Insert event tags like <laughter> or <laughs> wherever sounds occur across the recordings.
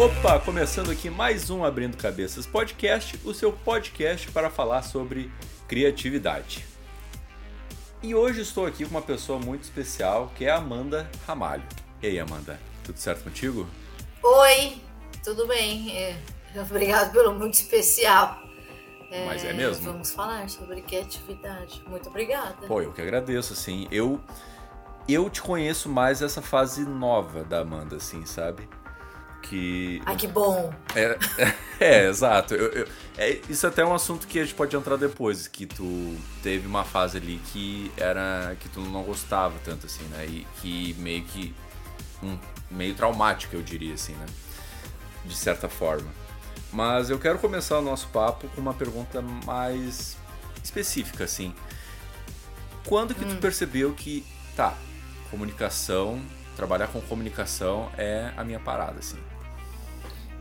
Opa, começando aqui mais um Abrindo Cabeças Podcast, o seu podcast para falar sobre criatividade. E hoje estou aqui com uma pessoa muito especial, que é a Amanda Ramalho. E aí, Amanda, tudo certo contigo? Oi, tudo bem. É, obrigado pelo muito especial. É, Mas é mesmo? Vamos falar sobre criatividade. Muito obrigada. Pô, eu que agradeço, assim. Eu, eu te conheço mais essa fase nova da Amanda, assim, sabe? Que. Ai, que bom! É, é, <laughs> é exato. Eu, eu, é, isso até é um assunto que a gente pode entrar depois, que tu teve uma fase ali que era. que tu não gostava tanto, assim, né? E que meio que. Um, meio traumático, eu diria, assim, né? De certa forma. Mas eu quero começar o nosso papo com uma pergunta mais específica, assim. Quando que hum. tu percebeu que, tá, comunicação, trabalhar com comunicação é a minha parada, assim?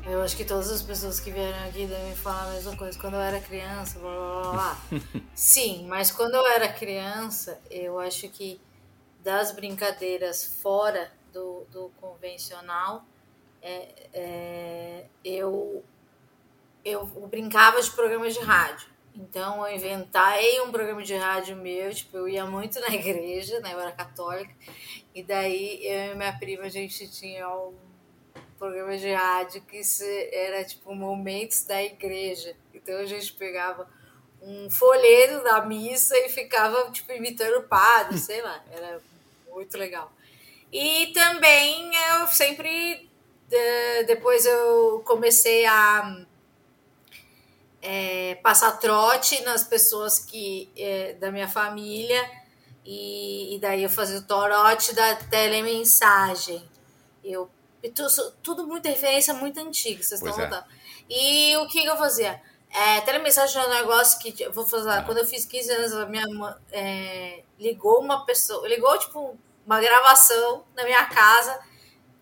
Eu acho que todas as pessoas que vieram aqui devem falar a mesma coisa. Quando eu era criança, blá blá blá. <laughs> Sim, mas quando eu era criança, eu acho que das brincadeiras fora do, do convencional, é, é, eu, eu brincava de programas de rádio. Então eu inventei um programa de rádio meu, tipo, eu ia muito na igreja, né? Eu era católica, e daí eu e minha prima, a gente tinha um programa de rádio que era tipo momentos da igreja. Então a gente pegava um folheto da missa e ficava tipo imitando o padre, <laughs> sei lá, era muito legal. E também eu sempre depois eu comecei a é, passar trote nas pessoas que é, da minha família e, e daí eu fazia o torote da telemensagem. Eu tudo, tudo muita referência muito antiga, vocês estão notando. É. E o que, que eu fazia? É, telemensagem é um negócio que vou fazer. Ah. Quando eu fiz 15 anos, a minha mãe é, ligou uma pessoa, ligou tipo uma gravação na minha casa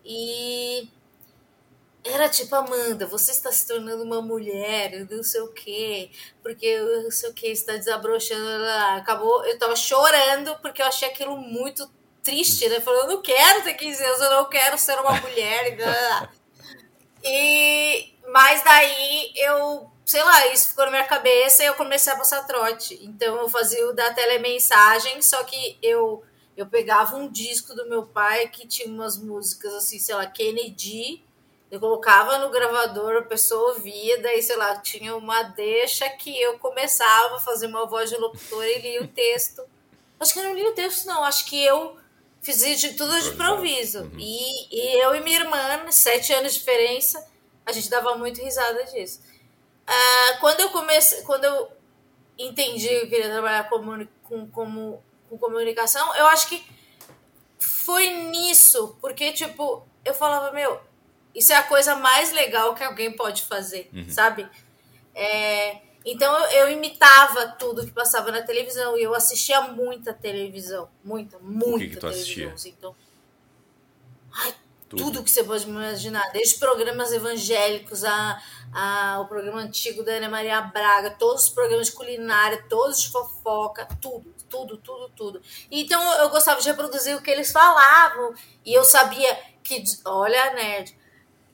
e era tipo, Amanda, você está se tornando uma mulher, não sei o quê, porque não sei o quê, está desabrochando. Acabou, eu tava chorando porque eu achei aquilo muito triste, né? Falando, eu não quero ter 15 anos, eu não quero ser uma mulher. e mas daí eu, sei lá, isso ficou na minha cabeça e eu comecei a passar trote. Então eu fazia o da telemensagem, só que eu eu pegava um disco do meu pai que tinha umas músicas assim, sei lá, Kennedy, eu colocava no gravador, a pessoa ouvia, daí, sei lá, tinha uma deixa que eu começava a fazer uma voz de locutor e lia o texto. Acho que eu não li o texto, não. Acho que eu Fiz de tudo de improviso. Uhum. E, e eu e minha irmã, sete anos de diferença, a gente dava muito risada disso. Uh, quando eu comecei, quando eu entendi que eu queria trabalhar com, com, com, com comunicação, eu acho que foi nisso, porque, tipo, eu falava, meu, isso é a coisa mais legal que alguém pode fazer, uhum. sabe? É, então eu, eu, imitava tudo que passava na televisão e eu assistia muita televisão, muita, muita o que que tu televisão. Assistia? Então, ai, tudo. tudo. que você pode imaginar, desde programas evangélicos a, a o programa antigo da Ana Maria Braga, todos os programas de culinária, todos de fofoca, tudo, tudo, tudo, tudo. Então eu gostava de reproduzir o que eles falavam e eu sabia que, olha, nerd,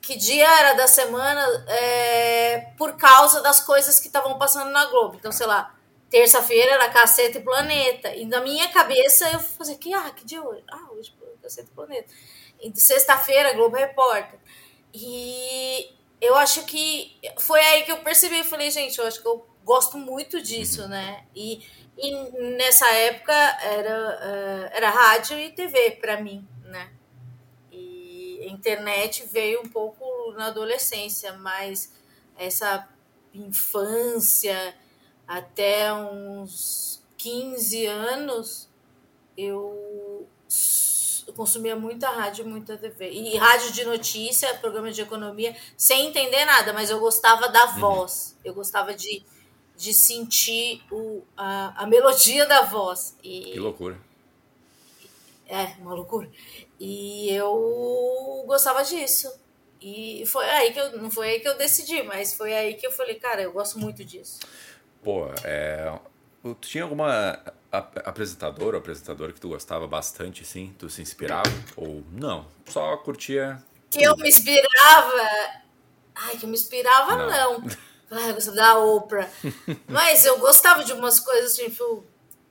que dia era da semana é, por causa das coisas que estavam passando na Globo. Então, sei lá, terça-feira era Caceta e Planeta. E na minha cabeça eu fazia, que, ah, que dia hoje? Ah, hoje Caceta e Planeta. E sexta-feira, Globo Repórter. E eu acho que foi aí que eu percebi, eu falei, gente, eu acho que eu gosto muito disso, uhum. né? E, e nessa época era, eh, era rádio e TV para mim internet veio um pouco na adolescência, mas essa infância até uns 15 anos eu consumia muita rádio, muita TV. E rádio de notícia, programa de economia, sem entender nada, mas eu gostava da uhum. voz. Eu gostava de, de sentir o, a, a melodia da voz. E, que loucura. É, uma loucura. E eu gostava disso. E foi aí que eu. Não foi aí que eu decidi, mas foi aí que eu falei, cara, eu gosto muito disso. Pô, é. Tu tinha alguma apresentadora ou apresentadora que tu gostava bastante, sim? Tu se inspirava? Ou não? Só curtia. Que eu me inspirava. Ai, que eu me inspirava, não. não. <laughs> Ai, eu gostava da Oprah. Mas eu gostava de umas coisas, tipo,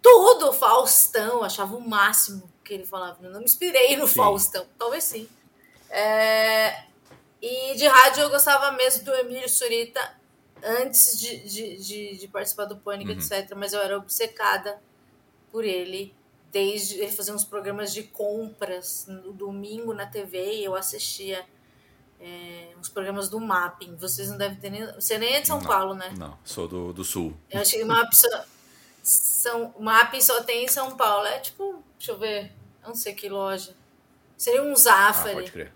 tudo, Faustão, achava o máximo que ele falava. Eu não me inspirei no sim. Faustão, talvez sim. É... E de rádio eu gostava mesmo do Emílio Surita antes de, de, de, de participar do Pânico, uhum. etc. Mas eu era obcecada por ele. Desde ele fazia uns programas de compras no domingo na TV e eu assistia é, uns programas do Mapping. Vocês não devem ter nem. Você nem é de São não, Paulo, né? Não, sou do, do Sul. Eu acho que o Mapping só, são, Mapping só tem em São Paulo. É tipo, deixa eu ver, não sei que loja. Seria um Zafari. Ah, pode crer.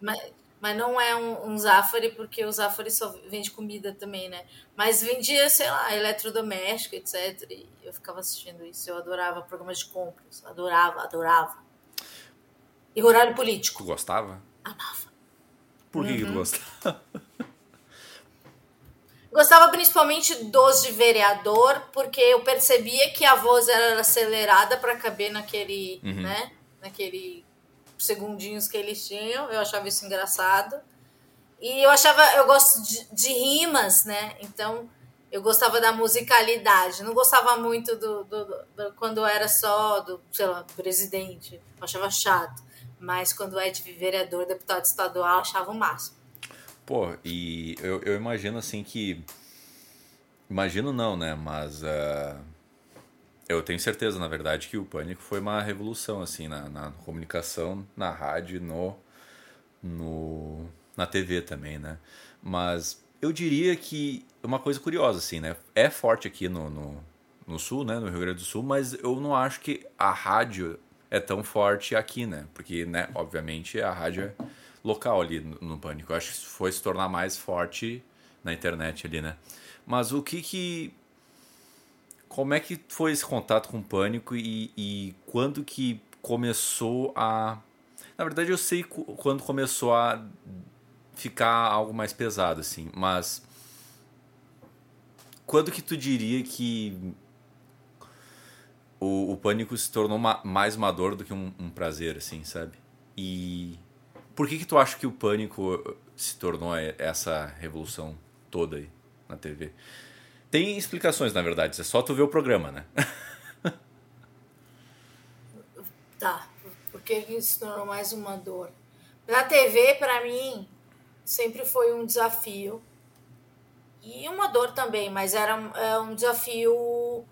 Mas, mas não é um, um Zafari, porque o Zafari só vende comida também, né? Mas vendia, sei lá, eletrodoméstico, etc. E eu ficava assistindo isso. Eu adorava programas de compras. Adorava, adorava. E horário político. Tu gostava? Amava. Por que, uhum. que tu uhum. gostava? <laughs> Gostava principalmente dos de vereador, porque eu percebia que a voz era acelerada para caber naquele, uhum. né? Naquele segundinhos que eles tinham. Eu achava isso engraçado. E eu achava, eu gosto de, de rimas, né? Então eu gostava da musicalidade. Não gostava muito do, do, do, do, quando era só do, sei lá, presidente. Eu achava chato. Mas quando é de vereador, deputado estadual, eu achava o máximo. Pô, e eu, eu imagino assim que. Imagino não, né? Mas. Uh eu tenho certeza, na verdade, que o Pânico foi uma revolução, assim, na, na comunicação, na rádio, no, no, na TV também, né? Mas eu diria que uma coisa curiosa, assim, né? É forte aqui no, no, no Sul, né? No Rio Grande do Sul, mas eu não acho que a rádio é tão forte aqui, né? Porque, né, obviamente, a rádio é local ali no, no Pânico. Eu acho que foi se tornar mais forte na internet ali, né? Mas o que que como é que foi esse contato com o pânico e, e quando que começou a. Na verdade, eu sei quando começou a ficar algo mais pesado, assim, mas. Quando que tu diria que o, o pânico se tornou uma, mais uma dor do que um, um, prazer, assim, sabe? E por que que tu acha que o pânico se tornou essa revolução toda aí na TV? Tem explicações, na verdade, é só tu ver o programa, né? <laughs> tá, porque isso tornou mais uma dor. Na TV, para mim, sempre foi um desafio. E uma dor também, mas era um, é um desafio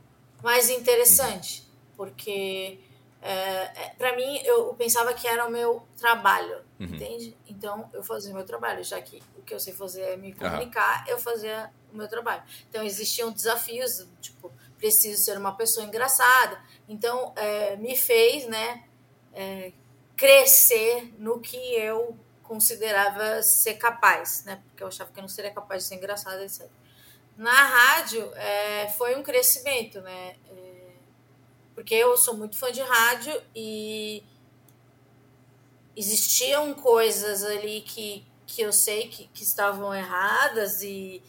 mais interessante. Porque, é, é para mim, eu pensava que era o meu trabalho, uhum. entende? Então, eu fazia o meu trabalho, já que o que eu sei fazer é me comunicar, uhum. eu fazia o meu trabalho. Então, existiam desafios, tipo, preciso ser uma pessoa engraçada. Então, é, me fez, né, é, crescer no que eu considerava ser capaz, né, porque eu achava que eu não seria capaz de ser engraçada, etc. Na rádio, é, foi um crescimento, né, é, porque eu sou muito fã de rádio e existiam coisas ali que, que eu sei que, que estavam erradas e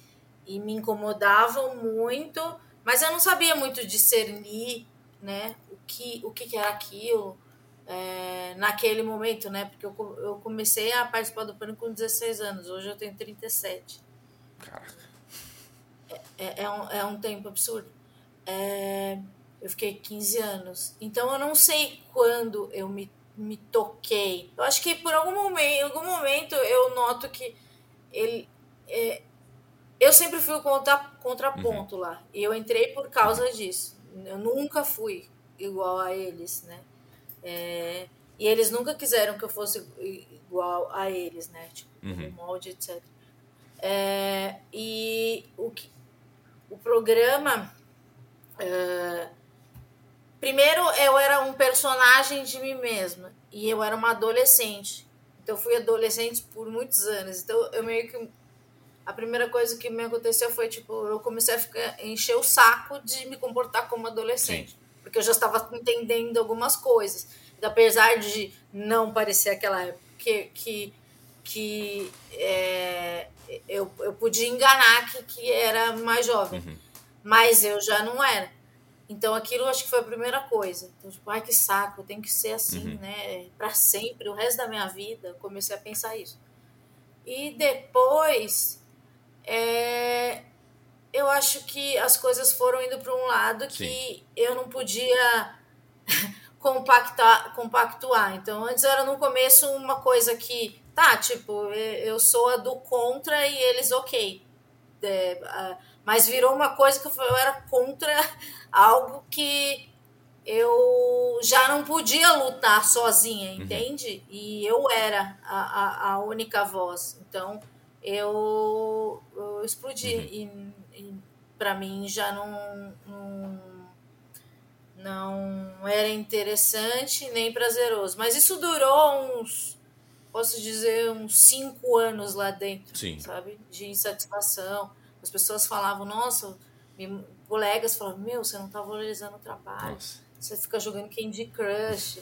e me incomodavam muito, mas eu não sabia muito discernir, né, o que, o que era aquilo é, naquele momento, né, porque eu, eu comecei a participar do Pânico com 16 anos, hoje eu tenho 37. Caraca. É, é, é, um, é um tempo absurdo. É, eu fiquei 15 anos. Então eu não sei quando eu me, me toquei. Eu acho que por algum momento, em algum momento eu noto que ele, é, eu sempre fui o contra, contraponto uhum. lá. E eu entrei por causa disso. Eu nunca fui igual a eles, né? É, e eles nunca quiseram que eu fosse igual a eles, né? Tipo, uhum. molde, etc. É, e o, que, o programa. É, primeiro, eu era um personagem de mim mesma. E eu era uma adolescente. Então, eu fui adolescente por muitos anos. Então, eu meio que a primeira coisa que me aconteceu foi, tipo, eu comecei a ficar, encher o saco de me comportar como adolescente. Sim. Porque eu já estava entendendo algumas coisas. E, apesar de não parecer aquela época que, que, que é, eu, eu podia enganar que, que era mais jovem. Uhum. Mas eu já não era. Então aquilo acho que foi a primeira coisa. Então, tipo, ai que saco, tem que ser assim, uhum. né? Para sempre, o resto da minha vida. Comecei a pensar isso. E depois, é, eu acho que as coisas foram indo para um lado que Sim. eu não podia <laughs> compactar, compactuar. Então, antes era no começo uma coisa que, tá, tipo, eu sou a do contra e eles ok. É, mas virou uma coisa que eu era contra algo que eu já não podia lutar sozinha, uhum. entende? Uhum. E eu era a, a, a, única voz. Então eu, eu explodi. Uhum. E, e para mim já não, não, não era interessante nem prazeroso. Mas isso durou uns, posso dizer, uns cinco anos lá dentro, Sim. sabe? De insatisfação. As pessoas falavam, nossa, colegas falavam, meu, você não está valorizando o trabalho. Nossa você fica jogando Candy Crush.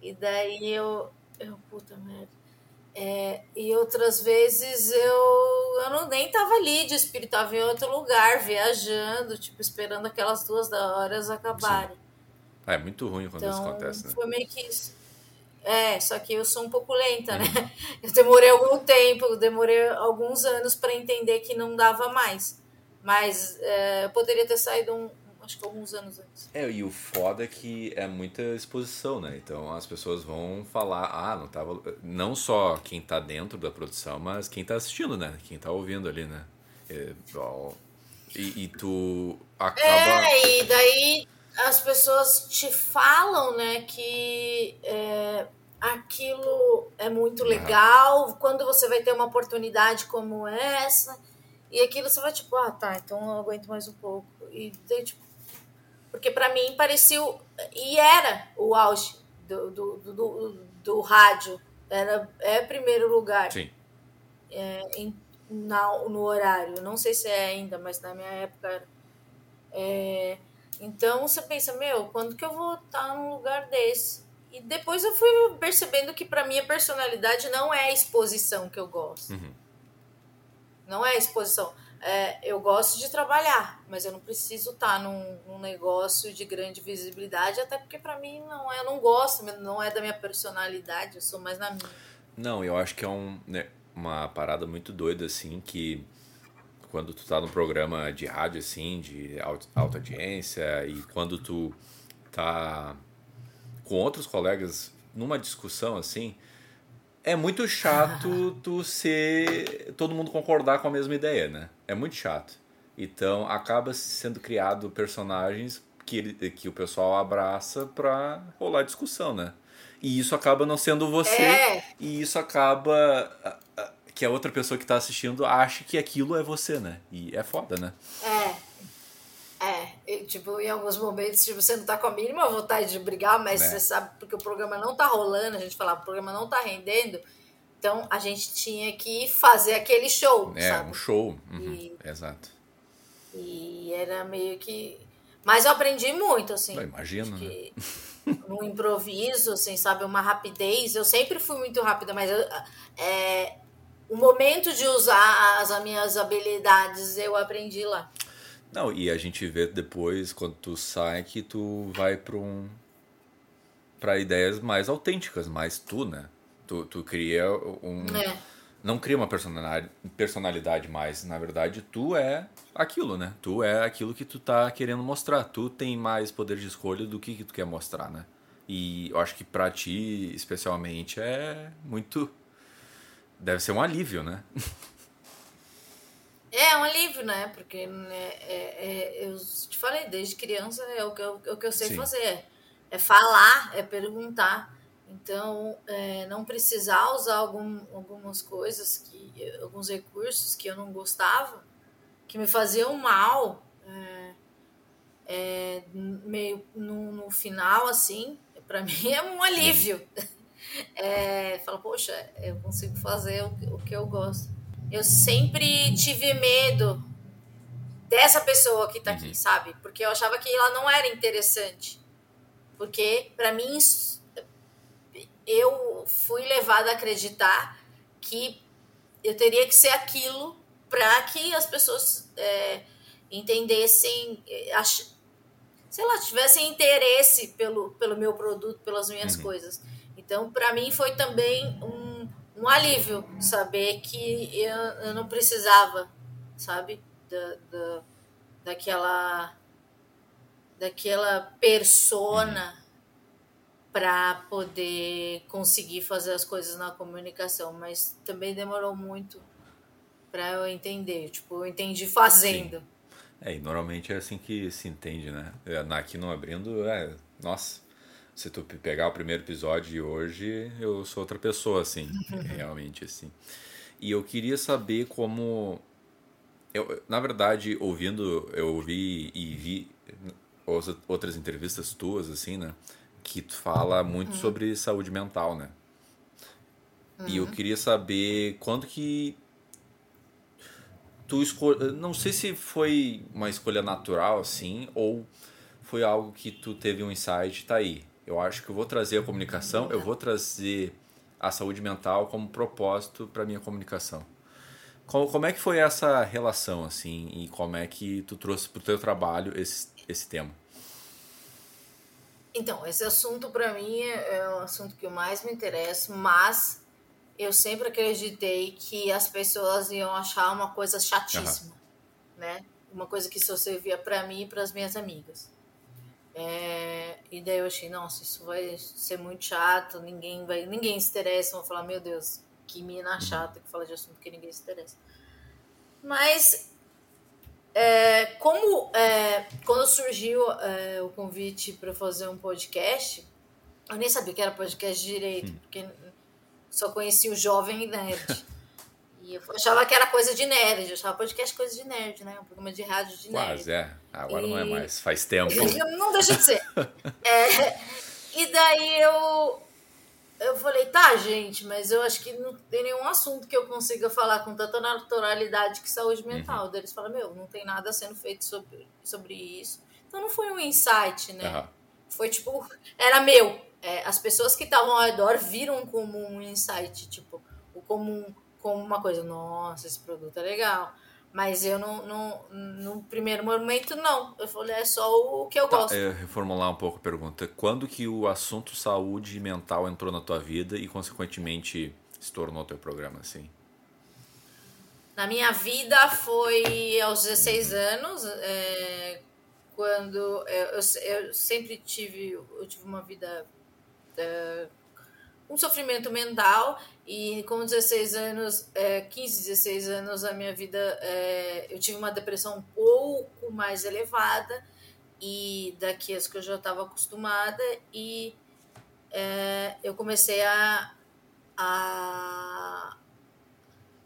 E daí eu. Eu, puta merda. É, e outras vezes eu, eu não, nem tava ali de espírito, tava em outro lugar, viajando, tipo, esperando aquelas duas horas acabarem. Ah, é muito ruim quando então, isso acontece, né? Foi meio que isso. É, só que eu sou um pouco lenta, né? Uhum. <laughs> Eu demorei algum tempo, demorei alguns anos para entender que não dava mais. Mas é, eu poderia ter saído um, acho que alguns anos antes. É, e o foda é que é muita exposição, né? Então as pessoas vão falar, ah, não tava. Não só quem tá dentro da produção, mas quem tá assistindo, né? Quem tá ouvindo ali, né? É, e, e tu acaba. É, e daí as pessoas te falam, né, que é, aquilo é muito legal, uhum. quando você vai ter uma oportunidade como essa, e aquilo você vai tipo, ah, tá, então eu aguento mais um pouco. E daí, tipo, porque para mim parecia. E era o auge do, do, do, do rádio. Era, é primeiro lugar. Sim. É, em, na, no horário. Não sei se é ainda, mas na minha época era. É, então você pensa, meu, quando que eu vou estar num lugar desse? E depois eu fui percebendo que para mim a personalidade não é a exposição que eu gosto. Uhum. Não é a exposição é, eu gosto de trabalhar, mas eu não preciso estar num, num negócio de grande visibilidade, até porque para mim não é, eu não gosto, não é da minha personalidade, eu sou mais na minha. Não, eu acho que é um, né, uma parada muito doida, assim, que quando tu tá num programa de rádio, assim, de alta, alta audiência, e quando tu tá com outros colegas numa discussão, assim, é muito chato <laughs> tu ser. todo mundo concordar com a mesma ideia, né? É muito chato. Então acaba sendo criado personagens que, que o pessoal abraça pra rolar discussão, né? E isso acaba não sendo você, é. e isso acaba que a outra pessoa que tá assistindo acha que aquilo é você, né? E é foda, né? É. É, e, tipo, em alguns momentos tipo, você não tá com a mínima vontade de brigar, mas é. você sabe porque o programa não tá rolando, a gente falava, o programa não tá rendendo. Então a gente tinha que fazer aquele show. É, sabe? um show. Uhum, e, exato. E era meio que. Mas eu aprendi muito, assim. Imagino. Né? <laughs> No improviso, assim, sabe? Uma rapidez. Eu sempre fui muito rápida, mas eu, é, o momento de usar as, as minhas habilidades eu aprendi lá. Não, e a gente vê depois, quando tu sai, que tu vai para um. para ideias mais autênticas, mais tu, né? Tu, tu cria um. É. Não cria uma personalidade, mais. Na verdade, tu é aquilo, né? Tu é aquilo que tu tá querendo mostrar. Tu tem mais poder de escolha do que, que tu quer mostrar, né? E eu acho que pra ti, especialmente, é muito. Deve ser um alívio, né? <laughs> É um alívio, né? Porque né, é, é, eu te falei, desde criança é o que eu, é o que eu sei Sim. fazer. É falar, é perguntar. Então, é, não precisar usar algum, algumas coisas, que, alguns recursos que eu não gostava, que me faziam mal, é, é, meio no, no, final, assim, para <laughs> mim é um alívio. É, fala, poxa, eu consigo fazer o, o que eu gosto eu sempre tive medo dessa pessoa que tá aqui, uhum. sabe? Porque eu achava que ela não era interessante. Porque, para mim, eu fui levada a acreditar que eu teria que ser aquilo para que as pessoas é, entendessem, é, ach, sei lá, tivessem interesse pelo, pelo meu produto, pelas minhas uhum. coisas. Então, para mim, foi também um um alívio saber que eu, eu não precisava, sabe, da, da, daquela daquela persona para poder conseguir fazer as coisas na comunicação, mas também demorou muito para eu entender. Tipo, eu entendi fazendo. Sim. É, e normalmente é assim que se entende, né? É, aqui no Abrindo, é, nossa, se tu pegar o primeiro episódio de hoje, eu sou outra pessoa, assim, realmente, assim. E eu queria saber como... Eu, na verdade, ouvindo, eu ouvi e vi outras entrevistas tuas, assim, né? Que tu fala muito uhum. sobre saúde mental, né? Uhum. E eu uhum. queria saber quando que tu escolhe. Não sei se foi uma escolha natural, assim, ou foi algo que tu teve um insight, tá aí. Eu acho que eu vou trazer a comunicação, eu vou trazer a saúde mental como propósito para minha comunicação. Como, como é que foi essa relação, assim, e como é que tu trouxe para o teu trabalho esse, esse tema? Então, esse assunto para mim é, é o assunto que mais me interessa, mas eu sempre acreditei que as pessoas iam achar uma coisa chatíssima, uhum. né? Uma coisa que só servia para mim e para as minhas amigas. É, e daí eu achei, nossa, isso vai ser muito chato, ninguém vai, ninguém se interessa, vão falar, meu Deus, que mina chata que fala de assunto que ninguém se interessa. Mas é, como é, quando surgiu é, o convite para fazer um podcast, eu nem sabia que era podcast direito, hum. porque só conhecia o Jovem Nerd. E eu achava que era coisa de nerd, eu achava podcast coisa de nerd, né? Um programa de rádio de nerd. Quase, é. Agora e... não é mais, faz tempo. <laughs> não deixa de ser. <laughs> é, e daí eu, eu falei, tá, gente, mas eu acho que não tem nenhum assunto que eu consiga falar com tanta naturalidade que saúde mental. Uhum. Eles falam, meu, não tem nada sendo feito sobre, sobre isso. Então não foi um insight, né? Uhum. Foi tipo, era meu é, as pessoas que estavam ao redor viram como um insight, tipo, como, como uma coisa, nossa, esse produto é legal. Mas eu não, não, no primeiro momento não. Eu falei, é só o que eu tá, gosto. É, reformular um pouco a pergunta. Quando que o assunto saúde mental entrou na tua vida e, consequentemente, se tornou teu programa, assim? Na minha vida foi aos 16 anos, é, quando eu, eu, eu, sempre tive, eu tive uma vida é, um sofrimento mental e com 16 anos, é, 15, 16 anos a minha vida, é, eu tive uma depressão um pouco mais elevada e daquelas que eu já estava acostumada e é, eu comecei a, a,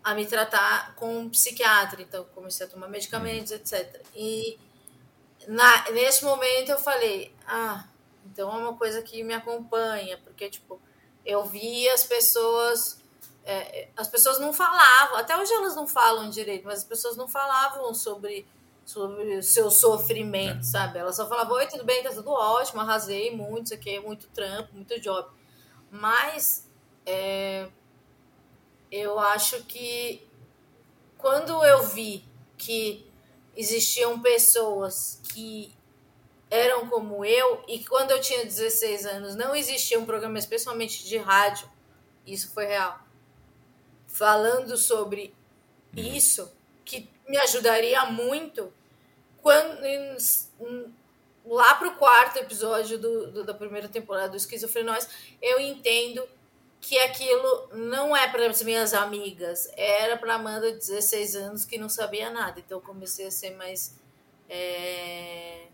a me tratar com um psiquiatra, então comecei a tomar medicamentos, etc. E na, nesse momento eu falei, ah, então é uma coisa que me acompanha, porque tipo, eu vi as pessoas é, as pessoas não falavam, até hoje elas não falam direito, mas as pessoas não falavam sobre sobre o seu sofrimento, é. sabe? Elas só falavam, oi, tudo bem, tá tudo ótimo, arrasei muito, isso aqui é muito trampo, muito job. Mas é, eu acho que quando eu vi que existiam pessoas que eram como eu, e quando eu tinha 16 anos não existia um programa especialmente de rádio, isso foi real, falando sobre uhum. isso, que me ajudaria muito quando lá pro quarto episódio do, do, da primeira temporada do Esquizofrenóis, eu entendo que aquilo não é para as minhas amigas, era para Amanda de 16 anos que não sabia nada. Então eu comecei a ser mais é,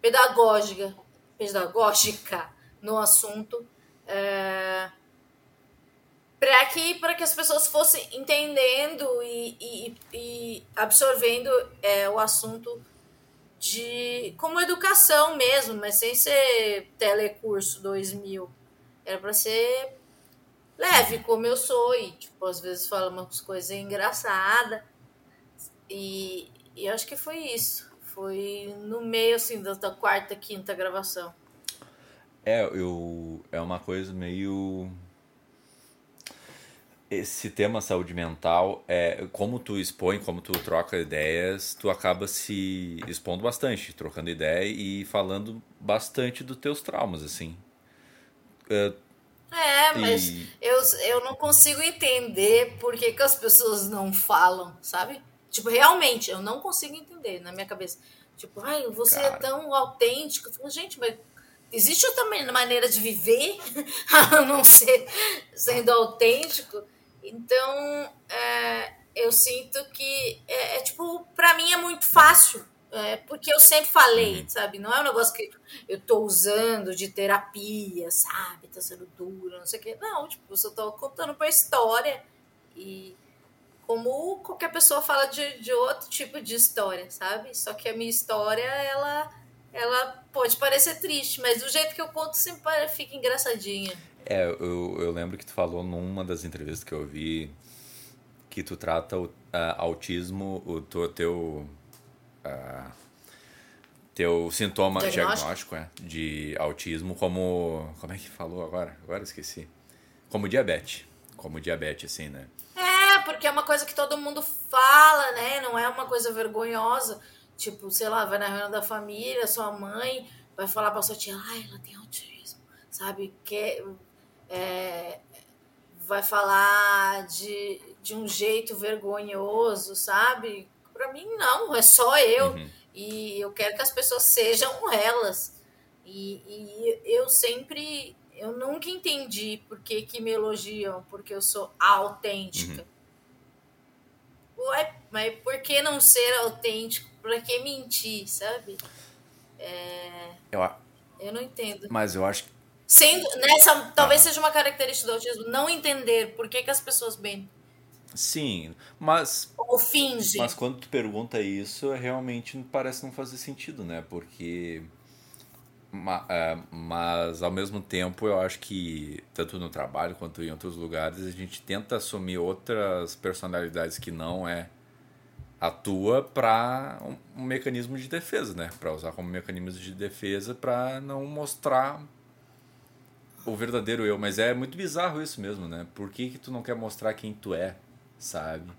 pedagógica, pedagógica no assunto, é, para que, para que as pessoas fossem entendendo e, e, e absorvendo é, o assunto de como educação mesmo, mas sem ser telecurso 2000. Era para ser leve, como eu sou, e tipo, às vezes fala umas coisas engraçadas. E, e acho que foi isso. Foi no meio, assim, da, da quarta, quinta gravação. É, eu. É uma coisa meio. Esse tema saúde mental, é como tu expõe, como tu troca ideias, tu acaba se expondo bastante, trocando ideia e falando bastante dos teus traumas, assim. É, É, mas e... eu, eu não consigo entender por que, que as pessoas não falam, sabe? Tipo, realmente, eu não consigo entender na minha cabeça. Tipo, ai, você é Cara. é tão autêntico. Eu falo, gente, mas existe outra maneira de viver <laughs> a não ser sendo autêntico? Então, é, eu sinto que, é, é tipo, para mim é muito fácil é, porque eu sempre falei, uhum. sabe? Não é um negócio que eu tô usando de terapia, sabe? Tá sendo duro, não sei o quê. Não, tipo, eu só tô contando pra história. E como qualquer pessoa fala de, de outro tipo de história, sabe? Só que a minha história, ela, ela pode parecer triste, mas do jeito que eu conto sempre fica engraçadinha. É, eu, eu lembro que tu falou numa das entrevistas que eu vi que tu trata o uh, autismo, o teu, teu uh, teu sintoma diagnóstico, diagnóstico é, de autismo como. Como é que falou agora? Agora esqueci. Como diabetes. Como diabetes, assim, né? Porque é uma coisa que todo mundo fala, né? Não é uma coisa vergonhosa. Tipo, sei lá, vai na reunião da família, sua mãe vai falar pra sua tia, ai, ela tem autismo, sabe? Que é, vai falar de, de um jeito vergonhoso, sabe? Para mim, não, é só eu. Uhum. E eu quero que as pessoas sejam elas. E, e, eu sempre, eu nunca entendi por que, que me elogiam, porque eu sou autêntica. Uhum. Ué, mas por que não ser autêntico? Pra que mentir, sabe? É... Eu, eu não entendo. Mas eu acho que. Sendo, nessa, talvez ah. seja uma característica do autismo, não entender por que, que as pessoas mentem. Sim, mas. Ou finge. Mas quando tu pergunta isso, realmente parece não fazer sentido, né? Porque. É, mas ao mesmo tempo eu acho que tanto no trabalho quanto em outros lugares a gente tenta assumir outras personalidades que não é a tua para um, mecanismo de defesa, né? Para usar como mecanismo de defesa para não mostrar o verdadeiro eu, mas é muito bizarro isso mesmo, né? Por que que tu não quer mostrar quem tu é? sabe?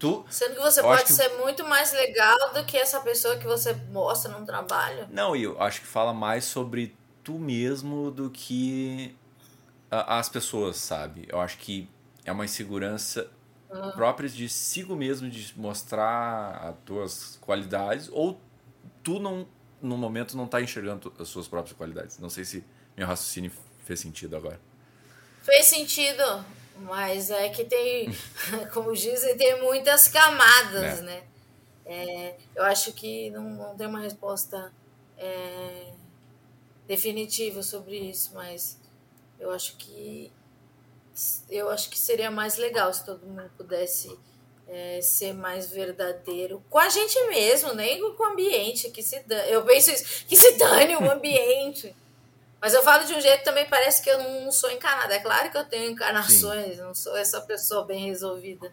Tu, Sendo que você pode que... ser muito mais legal do que essa pessoa que você mostra no trabalho. Não, e eu acho que fala mais sobre tu mesmo do que as pessoas, sabe? Eu acho que é uma insegurança uhum. própria de si mesmo, de mostrar as tuas qualidades, ou tu não, no momento não tá enxergando as suas próprias qualidades. Não sei se meu raciocínio fez sentido agora. Fez sentido. Mas é que tem, <laughs> como dizem, tem muitas camadas, é. né? É, eu acho que não, não tem uma resposta é, definitiva sobre isso, mas eu acho que eu acho que seria mais legal se todo mundo pudesse é, ser mais verdadeiro com a gente mesmo, nem com o ambiente que se dane. Eu penso isso, que se dane o <laughs> ambiente. Mas eu falo de um jeito também parece que eu não sou encarnada. É claro que eu tenho encarnações, Sim. não sou essa pessoa bem resolvida.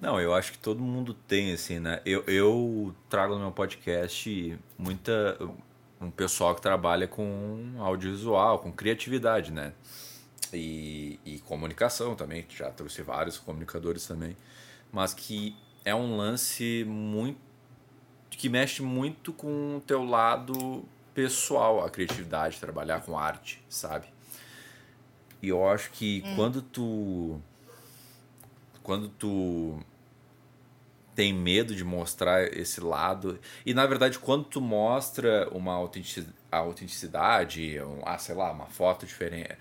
Não, eu acho que todo mundo tem, assim, né? Eu, eu trago no meu podcast muita. um pessoal que trabalha com audiovisual, com criatividade, né? E, e comunicação também, que já trouxe vários comunicadores também. Mas que é um lance muito. que mexe muito com o teu lado pessoal a criatividade, trabalhar com arte, sabe? E eu acho que hum. quando tu quando tu tem medo de mostrar esse lado e na verdade quando tu mostra uma autenticidade, um, ah, sei lá, uma foto diferente,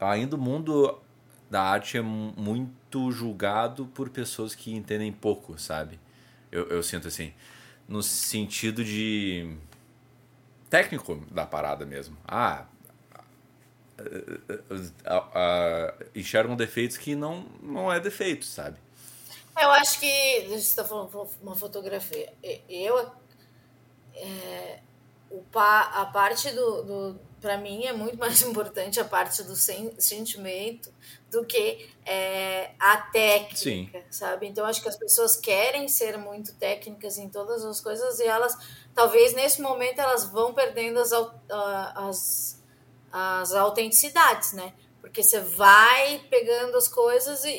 ainda o mundo da arte é muito julgado por pessoas que entendem pouco, sabe? Eu, eu sinto assim, no sentido de técnico da parada mesmo. Ah, enxergam defeitos que não, não é defeito, sabe? Eu acho que. Você está falando uma fotografia. Eu. É, o, a parte do, do para mim é muito mais <laughs> importante a parte do sen, sentimento do que é, a técnica, Sim. sabe? Então acho que as pessoas querem ser muito técnicas em todas as coisas e elas, talvez nesse momento, elas vão perdendo as, as, as autenticidades, né? Porque você vai pegando as coisas e,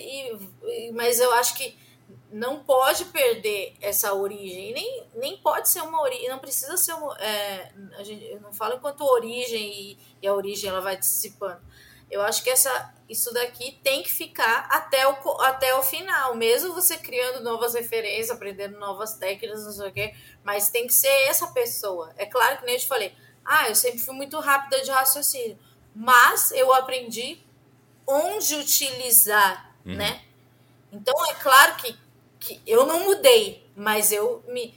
e mas eu acho que não pode perder essa origem, nem, nem pode ser uma origem, não precisa ser uma. É, a gente, eu não falo enquanto origem e, e, a origem ela vai dissipando. Eu acho que essa, isso daqui tem que ficar até o, até o final, mesmo você criando novas referências, aprendendo novas técnicas, não sei o quê, mas tem que ser essa pessoa. É claro que nem eu te falei, ah, eu sempre fui muito rápida de raciocínio, mas eu aprendi onde utilizar, uhum. né? Então é claro que que eu não mudei, mas eu me,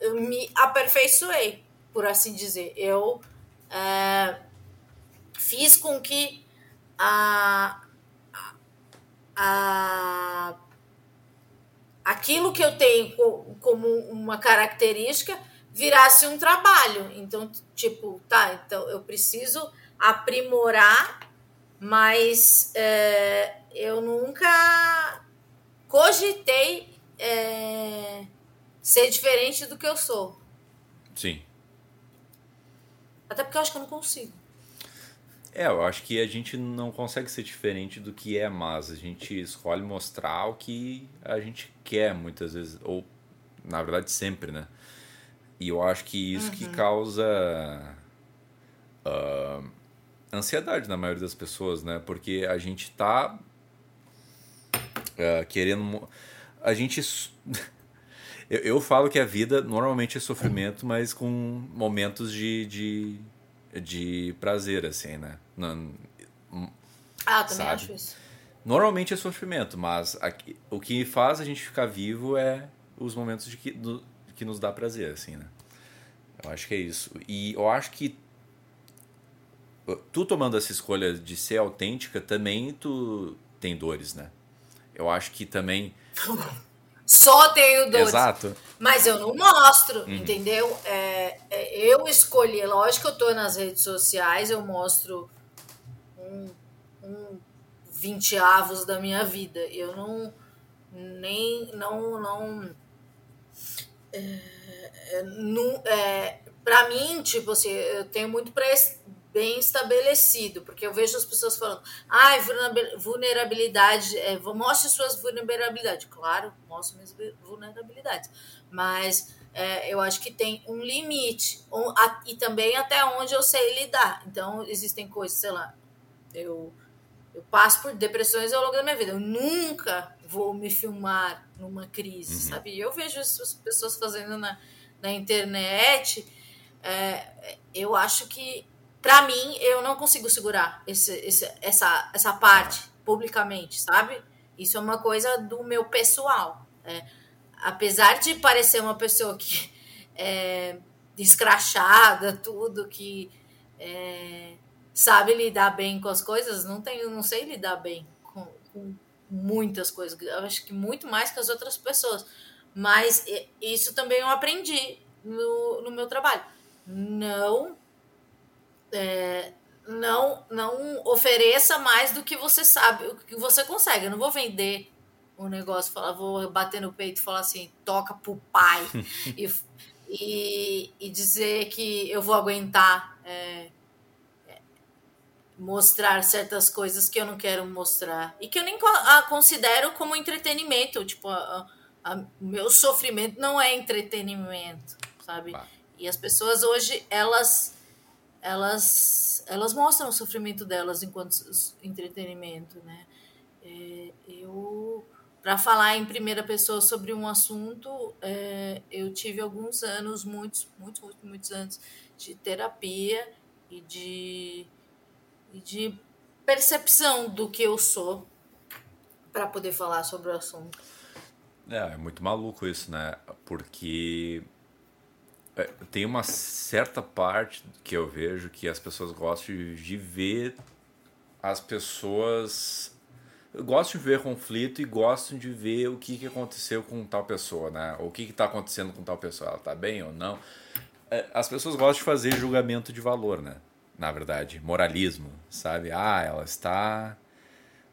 eu me aperfeiçoei, por assim dizer. Eu é, fiz com que a, a, aquilo que eu tenho como uma característica virasse um trabalho. Então, tipo, tá, então eu preciso aprimorar, mas é, eu nunca cogitei é, ser diferente do que eu sou. Sim. Até porque eu acho que eu não consigo. É, eu acho que a gente não consegue ser diferente do que é, mas a gente escolhe mostrar o que a gente quer muitas vezes, ou na verdade sempre, né? E eu acho que isso uhum. que causa uh, ansiedade na maioria das pessoas, né? Porque a gente tá uh, querendo. A gente. <laughs> eu, eu falo que a vida normalmente é sofrimento, mas com momentos de, de, de prazer, assim, né? Não, ah, também sabe? acho isso. Normalmente é sofrimento, mas aqui, o que faz a gente ficar vivo é os momentos de que, do, que nos dá prazer, assim, né? Eu acho que é isso. E eu acho que tu tomando essa escolha de ser autêntica, também tu tem dores, né? Eu acho que também. <laughs> Só tenho dores. Exato. Mas eu não mostro, uhum. entendeu? É, é, eu escolhi, lógico que eu tô nas redes sociais, eu mostro um, um 20 avos da minha vida. Eu não. Nem. Não. não é, é não, é, pra mim, tipo assim, eu tenho muito pra, bem estabelecido, porque eu vejo as pessoas falando, ah, vulnerabilidade, é, mostre suas vulnerabilidades. Claro, mostro minhas vulnerabilidades, mas é, eu acho que tem um limite, um, a, e também até onde eu sei lidar. Então, existem coisas, sei lá, eu, eu passo por depressões ao longo da minha vida, eu nunca vou me filmar numa crise, uhum. sabe? Eu vejo as pessoas fazendo na, na internet, é, eu acho que para mim, eu não consigo segurar esse, esse, essa, essa parte publicamente, sabe? Isso é uma coisa do meu pessoal. É, apesar de parecer uma pessoa que <laughs> é escrachada, tudo, que é, sabe lidar bem com as coisas, não tenho, não sei lidar bem com, com muitas coisas. Eu acho que muito mais que as outras pessoas. Mas isso também eu aprendi no, no meu trabalho. Não é, não não ofereça mais do que você sabe, o que você consegue. Eu não vou vender o um negócio, falar, vou bater no peito e falar assim, toca pro pai <laughs> e, e, e, dizer que eu vou aguentar é, é, mostrar certas coisas que eu não quero mostrar e que eu nem a, considero como entretenimento. Tipo, o meu sofrimento não é entretenimento, sabe? Bah. E as pessoas hoje, elas elas, elas mostram o sofrimento delas enquanto entretenimento, né? É, eu, para falar em primeira pessoa sobre um assunto, é, eu tive alguns anos, muitos, muitos, muitos, muitos anos de terapia e de, e de percepção do que eu sou para poder falar sobre o assunto. É, é muito maluco isso, né? Porque tem uma certa parte que eu vejo que as pessoas gostam de ver as pessoas gostam de ver conflito e gostam de ver o que, que aconteceu com tal pessoa, né? O que está acontecendo com tal pessoa, ela está bem ou não. É, as pessoas gostam de fazer julgamento de valor, né? Na verdade, moralismo, sabe? Ah, ela está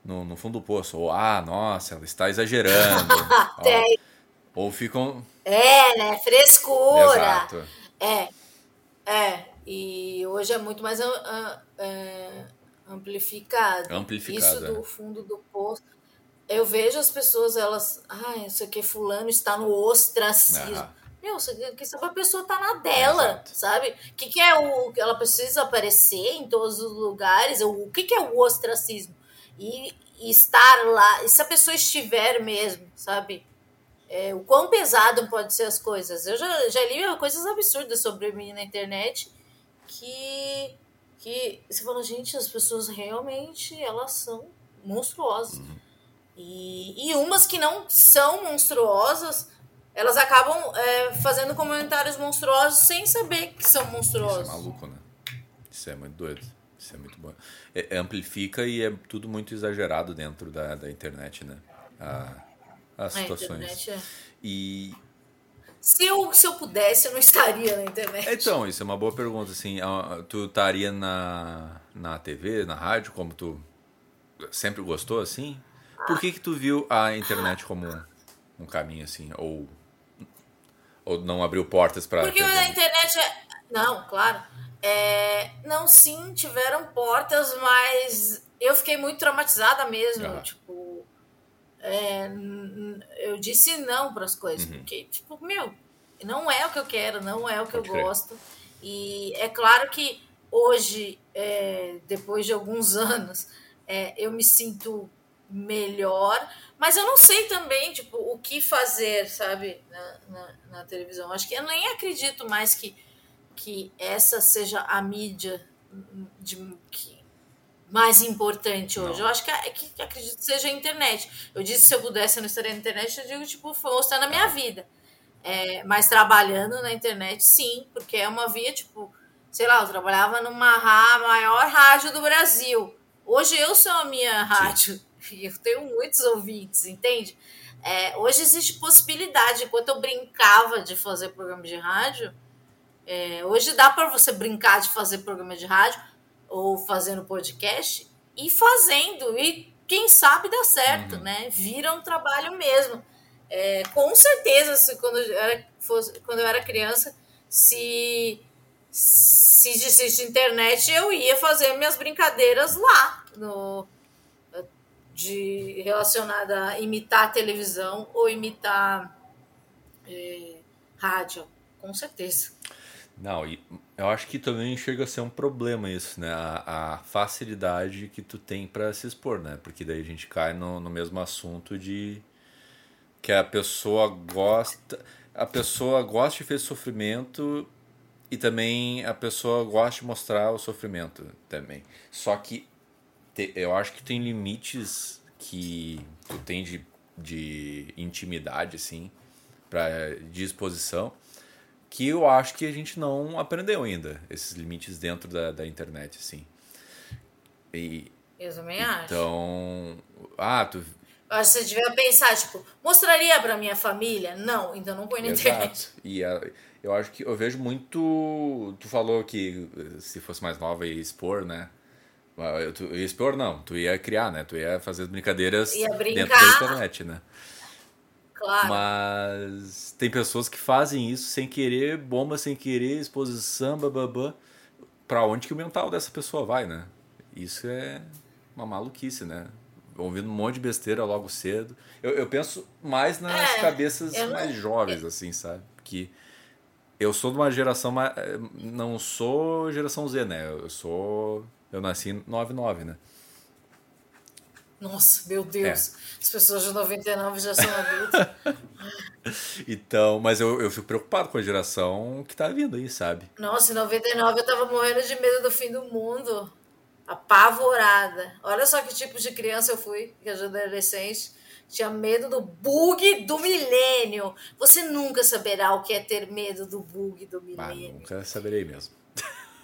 no, no fundo do poço. Ou, ah, nossa, ela está exagerando. <laughs> Ó, ou ficam. É, né? Frescura. Exato. É. É. E hoje é muito mais uh, amplificado. Amplificado. Isso do é. fundo do poço. eu vejo as pessoas, elas. Ah, isso aqui, fulano está no ostracismo. Ah. Meu, que sabe a pessoa tá na dela, Exato. sabe? O que, que é o. Ela precisa aparecer em todos os lugares. O que, que é o ostracismo? E, e estar lá. E se a pessoa estiver mesmo, sabe? É, o quão pesado pode ser as coisas. Eu já, já li coisas absurdas sobre mim na internet que, que você fala, gente, as pessoas realmente elas são monstruosas. E, e umas que não são monstruosas, elas acabam é, fazendo comentários monstruosos sem saber que são Isso é monstruosos. maluco, né? Isso é muito doido. Isso é muito bom. É- é amplifica e é tudo muito exagerado dentro da, da internet, né? A- as A situações. internet é- E Se eu, se eu pudesse, eu não estaria na internet. então, isso é uma boa pergunta, assim, ah, tu estaria na, na TV, na rádio, como tu sempre gostou, assim? Por que que tu viu a internet como um, um caminho, assim, ou, ou não abriu portas para Porque a internet é. Não, claro. É, não, sim, tiveram portas, mas eu fiquei muito traumatizada mesmo. Aham. Tipo, é, eu disse não para as coisas, Uhum. porque, tipo, meu, não é o que eu quero, não é o que Pode eu crer. gosto. E é claro que hoje, é, depois de alguns anos, é, eu me sinto melhor, mas eu não sei também, tipo, o que fazer, sabe, na, na, na televisão. Acho que eu nem acredito mais que, que essa seja a mídia de, que, mais importante hoje. Não. Eu acho que, é que acredito que seja a internet. Eu disse se eu pudesse eu não estaria na internet, eu digo, tipo, foi mostrando a minha vida. É, mas trabalhando na internet, sim, porque é uma via, tipo, sei lá, eu trabalhava numa ra- maior rádio do Brasil. Hoje eu sou a minha rádio e <laughs> eu tenho muitos ouvintes, entende? É, hoje existe possibilidade. Enquanto eu brincava de fazer programa de rádio, é, hoje dá para você brincar de fazer programa de rádio ou fazendo podcast e fazendo. E quem sabe dá certo, né? Vira um trabalho mesmo. É, com certeza, se, quando, eu era, fosse, quando eu era criança, se, se existisse internet, eu ia fazer minhas brincadeiras lá, no, de relacionada a imitar televisão ou imitar é, rádio, com certeza. Não, eu acho que também chega a ser um problema isso, né? A, a facilidade que tu tem pra se expor, né? Porque daí a gente cai no, no mesmo assunto de que a pessoa gosta, a pessoa gosta de ver sofrimento e também a pessoa gosta de mostrar o sofrimento também. Só que te- eu acho que tem limites que tu tem de, de intimidade, assim, pra, de exposição, que eu acho que a gente não aprendeu ainda, esses limites dentro da, da internet, assim. E, Eu também acho. então, ah, tu... Eu acho que você devia pensar, tipo, mostraria pra minha família? Não, então não põe na internet. Exato. E a- eu acho que eu vejo muito. Tu falou que eh, se fosse mais nova ia expor, né? Ah, eu- Tu ia expor, não. Tu ia criar, né? Tu ia fazer as brincadeiras Ia dentro da internet, né? Claro. Mas tem pessoas que fazem isso sem querer, bomba sem querer, exposição, bababã. Pra onde que o mental dessa pessoa vai, né? Isso é uma maluquice, né? Ouvindo um monte de besteira logo cedo. Eu, eu penso mais nas É, cabeças não- mais jovens, assim, sabe? Que eu sou de uma geração mais. Não sou geração Z, né? Eu sou. Eu nasci em 99, né? Nossa, meu Deus. É. As pessoas de 99 já são adultas. <laughs> Então, mas eu, eu fico preocupado com a geração que tá vindo aí, sabe? Nossa, em 99 eu tava morrendo de medo do fim do mundo. Apavorada. Olha só que tipo de criança eu fui, que eu já adolescente. Tinha medo do bug do milênio. Você nunca saberá o que é ter medo do bug do Ah, milênio. nunca saberei mesmo.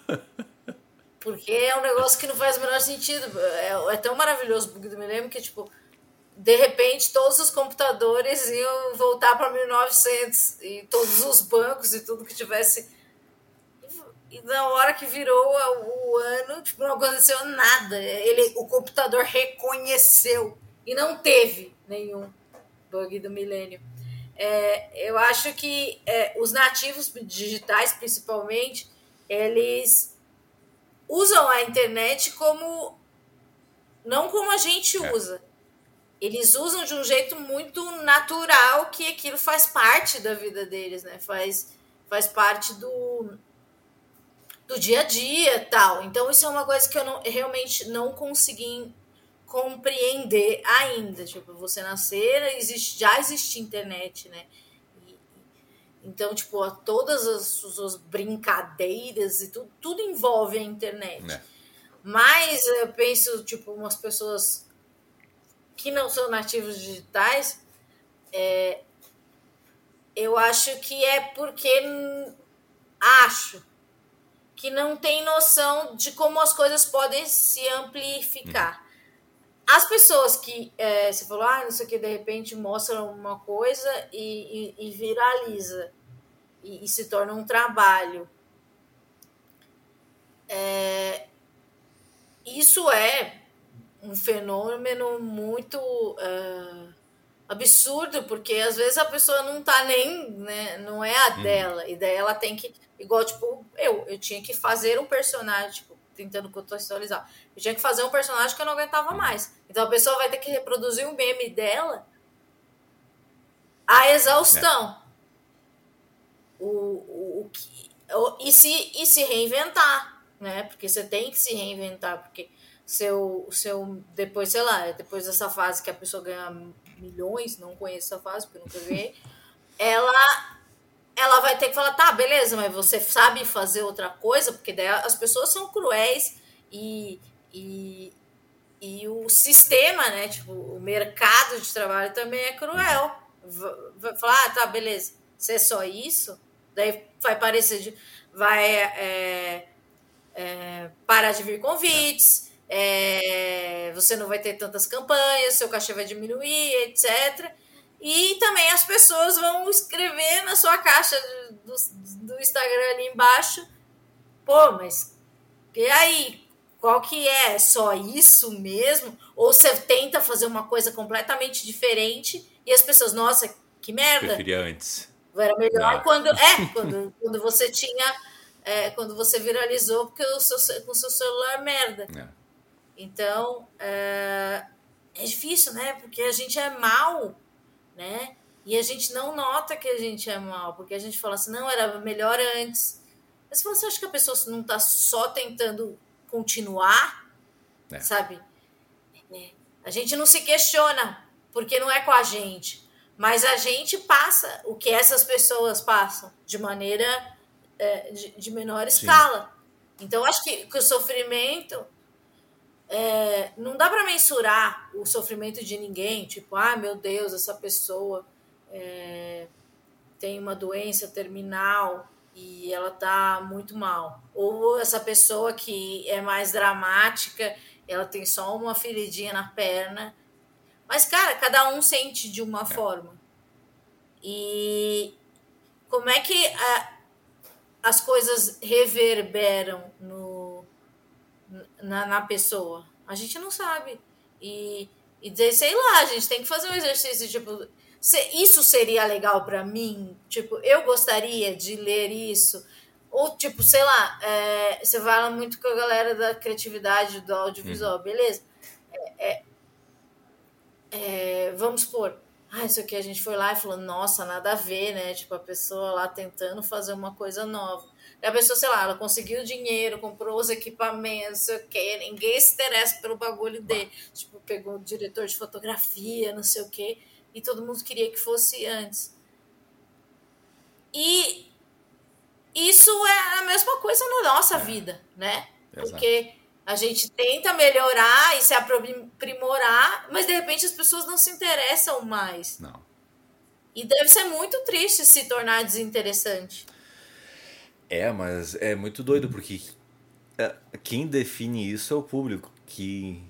<laughs> Porque é um negócio que não faz o menor sentido. É, é tão maravilhoso o bug do milênio que, tipo, de repente todos os computadores iam voltar para 1900 e todos os bancos e tudo que tivesse. E na hora que virou o ano, tipo, não aconteceu nada. Ele, o computador reconheceu e não teve nenhum bug do milênio. É, eu acho que é, os nativos digitais, principalmente, eles usam a internet como não como a gente É. usa. eles usam de um jeito muito natural que aquilo faz parte da vida deles, né? Faz, faz parte do, do dia a dia tal. Então, isso é uma coisa que eu não, realmente não consegui compreender ainda. Tipo, você nascer, existe, já existe internet, né? Então, tipo, todas as, as, brincadeiras e tudo, tudo envolve a internet. É. Mas eu penso, tipo, umas pessoas que não são nativos digitais, é, eu acho que é porque acho que não tem noção de como as coisas podem se amplificar. As pessoas que é, você falou, ah, não sei o que, de repente mostram uma coisa e, e, e viraliza e, e, se torna um trabalho. É, isso é um fenômeno muito uh, absurdo, porque às vezes a pessoa não tá nem, né, não é a uhum. dela, e daí ela tem que, igual, tipo, eu, eu tinha que fazer um personagem, tipo, tentando contextualizar, eu tinha que fazer um personagem que eu não aguentava mais, então a pessoa vai ter que reproduzir um meme dela a exaustão. É. O, o, o, o, e, se, e se reinventar, né, porque você tem que se reinventar, porque seu, seu depois, sei lá, depois dessa fase que a pessoa ganha milhões, não conheço essa fase porque nunca ganhei, <laughs> ela ela vai ter que falar, tá, beleza, mas você sabe fazer outra coisa, porque daí as pessoas são cruéis e, e, e o sistema, né, tipo, o mercado de trabalho também é cruel. Vai falar, ah, tá, beleza, você é só isso? Daí vai parecer, vai é, é, parar de vir convites, é, você não vai ter tantas campanhas, seu cachê vai diminuir, etc. E também as pessoas vão escrever na sua caixa do, do Instagram ali embaixo, pô, mas e aí? Qual que é? Só isso mesmo? Ou você tenta fazer uma coisa completamente diferente e as pessoas, nossa, que merda. Preferia antes. Era melhor não. quando. É, <laughs> quando, quando você tinha. É, quando você viralizou porque o seu, com o seu celular merda. É. Então, é, é difícil, né? Porque a gente é mal, né? E a gente não nota que a gente é mal, porque a gente fala assim, não, era melhor antes. Mas você acha que a pessoa não está só tentando continuar, é. sabe? É. A gente não se questiona, porque não é com a gente. Mas a gente passa o que essas pessoas passam de maneira é, de, de, menor Sim. escala. Então, acho que, que o sofrimento é, não dá para mensurar o sofrimento de ninguém, tipo, ah, meu Deus, essa pessoa é, tem uma doença terminal e ela tá muito mal. Ou essa pessoa que é mais dramática, ela tem só uma feridinha na perna. Mas, cara, cada um sente de uma forma. E como é que a, as coisas reverberam no, na, na pessoa? A gente não sabe. E, e dizer, sei lá, a gente tem que fazer um exercício, tipo, se, isso seria legal para mim? Tipo, eu gostaria de ler isso. Ou, tipo, sei lá, é, você fala muito com a galera da criatividade do audiovisual, uhum. beleza? É, é, é, vamos supor, ah, isso aqui a gente foi lá e falou, nossa, nada a ver, né? Tipo, a pessoa lá tentando fazer uma coisa nova. A pessoa, sei lá, ela conseguiu dinheiro, comprou os equipamentos, não sei o quê, ninguém se interessa pelo bagulho dele. Tipo, pegou o diretor de fotografia, não sei o quê, e todo mundo queria que fosse antes. E isso é a mesma coisa na nossa é. vida, né? Exato. Porque a gente tenta melhorar e se aprimorar, mas de repente as pessoas não se interessam mais. Não. E deve ser muito triste se tornar desinteressante. É, mas é muito doido porque é, quem define isso é o público, que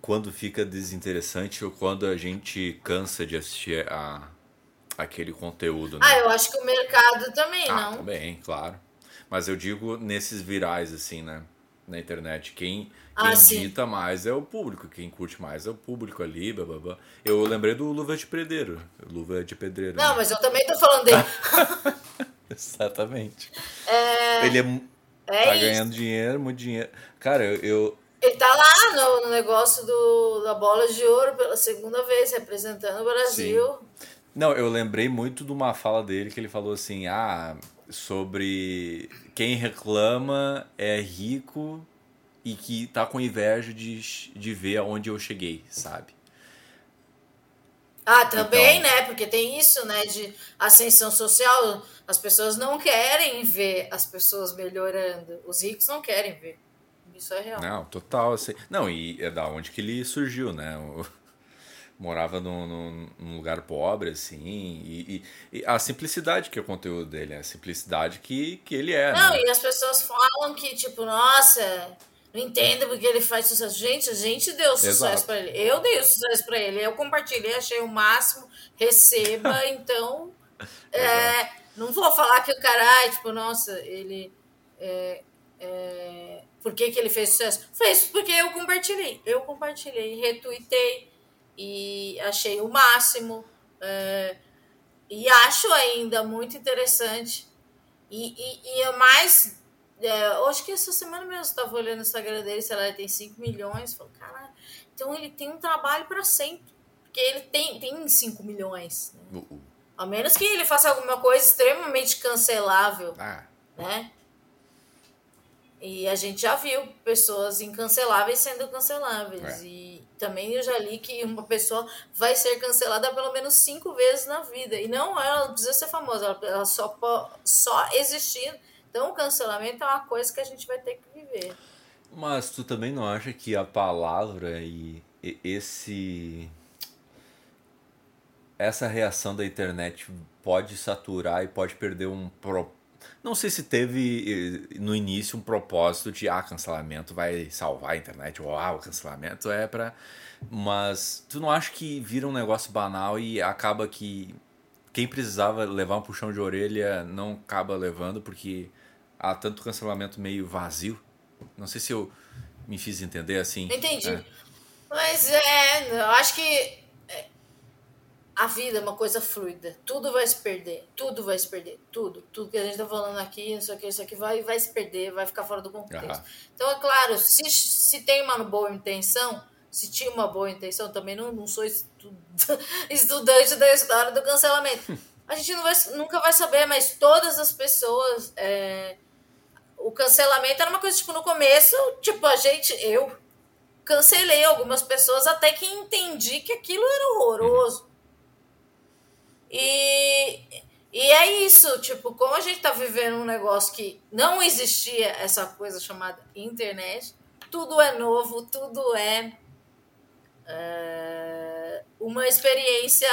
quando fica desinteressante ou quando a gente cansa de assistir a, aquele conteúdo. Né? Ah, eu acho que o mercado também, ah, não? Também, claro. Mas eu digo nesses virais, assim, né? Na internet. Quem, quem ah, dita mais é o público, quem curte mais é o público ali, blá, blá, blá. Eu lembrei do Luva de Pedreiro. Luva de Pedreiro. Não, né? mas eu também tô falando dele. <laughs> <laughs> Exatamente. É... Ele é, é tá isso. ganhando dinheiro, muito dinheiro. Cara, eu, eu, Ele tá lá no, no, negócio do, da bola de ouro pela segunda vez, representando o Brasil. Sim. Não, eu lembrei muito de uma fala dele que ele falou assim: ah, sobre quem reclama é rico e que tá com inveja de, de ver aonde eu cheguei, sabe? Ah, também, então... né? Porque tem isso, né? De ascensão social. As pessoas não querem ver as pessoas melhorando. Os ricos não querem ver. Isso é real. Não, total. Assim. Não, e é da onde que ele surgiu, né? O... <laughs> Morava num, num, num, lugar pobre, assim, e, e, e, a simplicidade que é o conteúdo dele, a simplicidade que, que ele é. Não, né? e as pessoas falam que, tipo, nossa, não entendo porque ele faz sucesso. Gente, a gente deu sucesso para ele. Eu dei o sucesso para ele. Eu compartilhei, achei o máximo, receba. <laughs> então, é, não vou falar que o cara, tipo, nossa, ele. É, é, por que, que ele fez sucesso? Fez porque eu compartilhei. Eu compartilhei, retuitei e achei o máximo. É, e acho ainda muito interessante. E, e, e mais é, acho que essa semana mesmo eu estava olhando o Instagram dele, sei lá, ele tem 5 milhões. Falei, cara, então ele tem um trabalho para sempre. Porque ele tem, tem 5 milhões. Né? Uh -uh. A menos que ele faça alguma coisa extremamente cancelável. Ah. Né? E a gente já viu pessoas incanceláveis sendo canceláveis. É. E também eu já li que uma pessoa vai ser cancelada pelo menos cinco vezes na vida. E não ela não precisa ser famosa, ela, ela só, só existir então, o cancelamento é uma coisa que a gente vai ter que viver. Mas tu também não acha que a palavra e esse essa reação da internet pode saturar e pode perder um pro... não sei se teve eh, no início um propósito de ah, cancelamento vai salvar a internet ou ah, o cancelamento é para mas tu não acha que vira um negócio banal e acaba que quem precisava levar um puxão de orelha não acaba levando porque há tanto cancelamento meio vazio. Não sei se eu me fiz entender assim. Entendi. É. Mas é, eu acho que é, a vida é uma coisa fluida. Tudo vai se perder. Tudo vai se perder. Tudo. Tudo que a gente tá falando aqui, isso aqui, isso aqui vai, vai se perder, vai ficar fora do contexto. Então, é claro, se, se tem uma boa intenção, se tinha uma boa intenção, também não, não sou <laughs> estudante da história do cancelamento. A gente vai, nunca vai saber, mas todas as pessoas. É, o cancelamento era uma coisa, tipo, no começo, tipo, a gente, eu cancelei algumas pessoas até que entendi que aquilo era horroroso. E, e é isso, tipo, como a gente tá vivendo um negócio que não existia essa coisa chamada internet, tudo é novo, tudo é, é uma experiência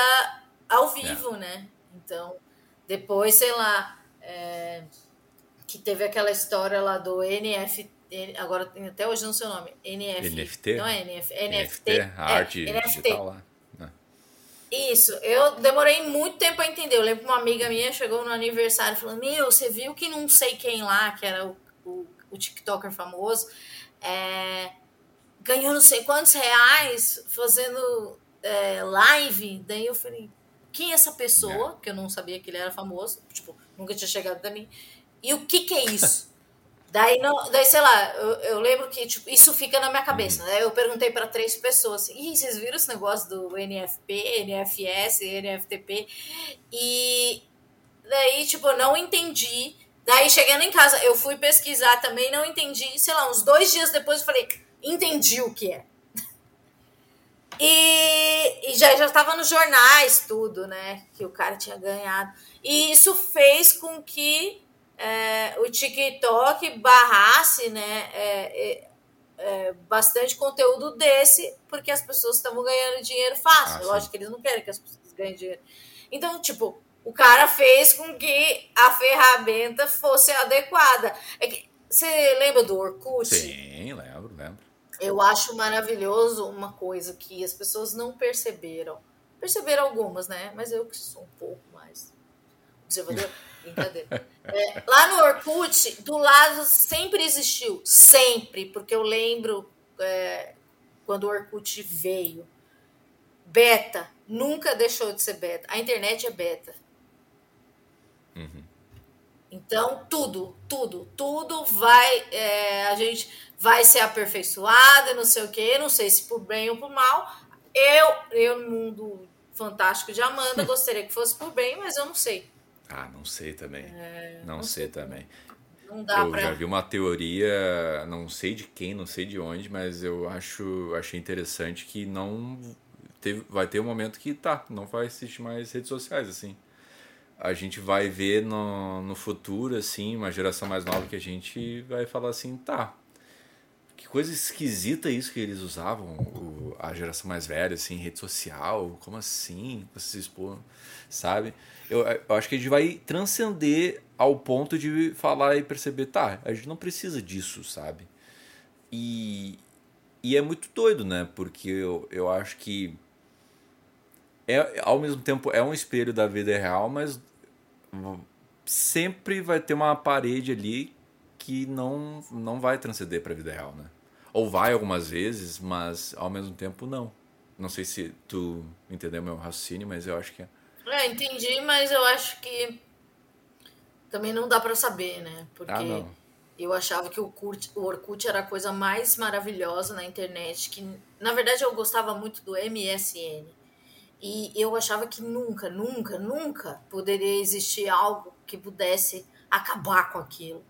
ao vivo, é. né? Então, depois, sei lá. É, que teve aquela história lá do NFT, agora até hoje não sei o nome, NF, NFT? Não é NF, NFT, NFT a é, arte NFT. digital lá. Né? Isso, eu demorei muito tempo a entender. Eu lembro que uma amiga minha chegou no aniversário falando: Meu, você viu que não sei quem lá, que era o, o, o TikToker famoso, é, ganhou não sei quantos reais fazendo é, live. Daí eu falei: Quem é essa pessoa? É. Que eu não sabia que ele era famoso, tipo, nunca tinha chegado até mim. E o que, que é isso? <laughs> daí, não, daí, sei lá, eu, eu lembro que tipo, isso fica na minha cabeça. Né? Eu perguntei para três pessoas: Ih, vocês viram esse negócio do NFP, NFS, NFTP? E daí, tipo, eu não entendi. Daí, chegando em casa, eu fui pesquisar também, não entendi. Sei lá, uns dois dias depois eu falei: entendi o que é. E, e já já estava nos jornais tudo, né? Que o cara tinha ganhado. E isso fez com que é, o TikTok barrasse né, é, é, é, bastante conteúdo desse, porque as pessoas estavam ganhando dinheiro fácil. Ah, Lógico que eles não querem que as pessoas ganhem dinheiro. Então, tipo, o cara fez com que a ferramenta fosse adequada. É que, você lembra do Orkut? Sim, lembro, lembro. Eu acho maravilhoso uma coisa que as pessoas não perceberam. Perceberam algumas, né? Mas eu que sou um pouco mais observador. <laughs> Brincadeira. É, lá no Orkut, do lado sempre existiu. Sempre. Porque eu lembro é, quando o Orkut veio. Beta. Nunca deixou de ser beta. A internet é beta. Uhum. Então, tudo, tudo, tudo vai. É, a gente vai ser aperfeiçoado, não sei o quê, não sei se por bem ou por mal. Eu, eu no mundo fantástico de Amanda, <laughs> gostaria que fosse por bem, mas eu não sei. Ah, não sei também. É, não, não, sei, sei também. Não dá eu pra... já vi uma teoria, não sei de quem, não sei de onde, mas eu acho, achei interessante que não teve, vai ter um momento que tá, não vai existir mais redes sociais assim. A gente vai ver no, no futuro assim, uma geração mais nova que a gente vai falar assim, tá, que coisa esquisita isso que eles usavam, o, a geração mais velha, assim, rede social, como assim? Você se expor, sabe? Eu, eu, acho que a gente vai transcender ao ponto de falar e perceber, tá, a gente não precisa disso, sabe? E, e é muito doido, né? Porque eu, eu acho que é, ao mesmo tempo é um espelho da vida real, mas sempre vai ter uma parede ali que não, não vai transcender para a vida real, né? Ou vai algumas vezes, mas ao mesmo tempo não. Não sei se tu entendeu meu raciocínio, mas eu acho que é. É, entendi, mas eu acho que também não dá para saber, né? Porque ah, eu achava que o, Kurt, o Orkut era a coisa mais maravilhosa na internet, que na verdade eu gostava muito do MSN. E eu achava que nunca, nunca, nunca poderia existir algo que pudesse acabar com aquilo.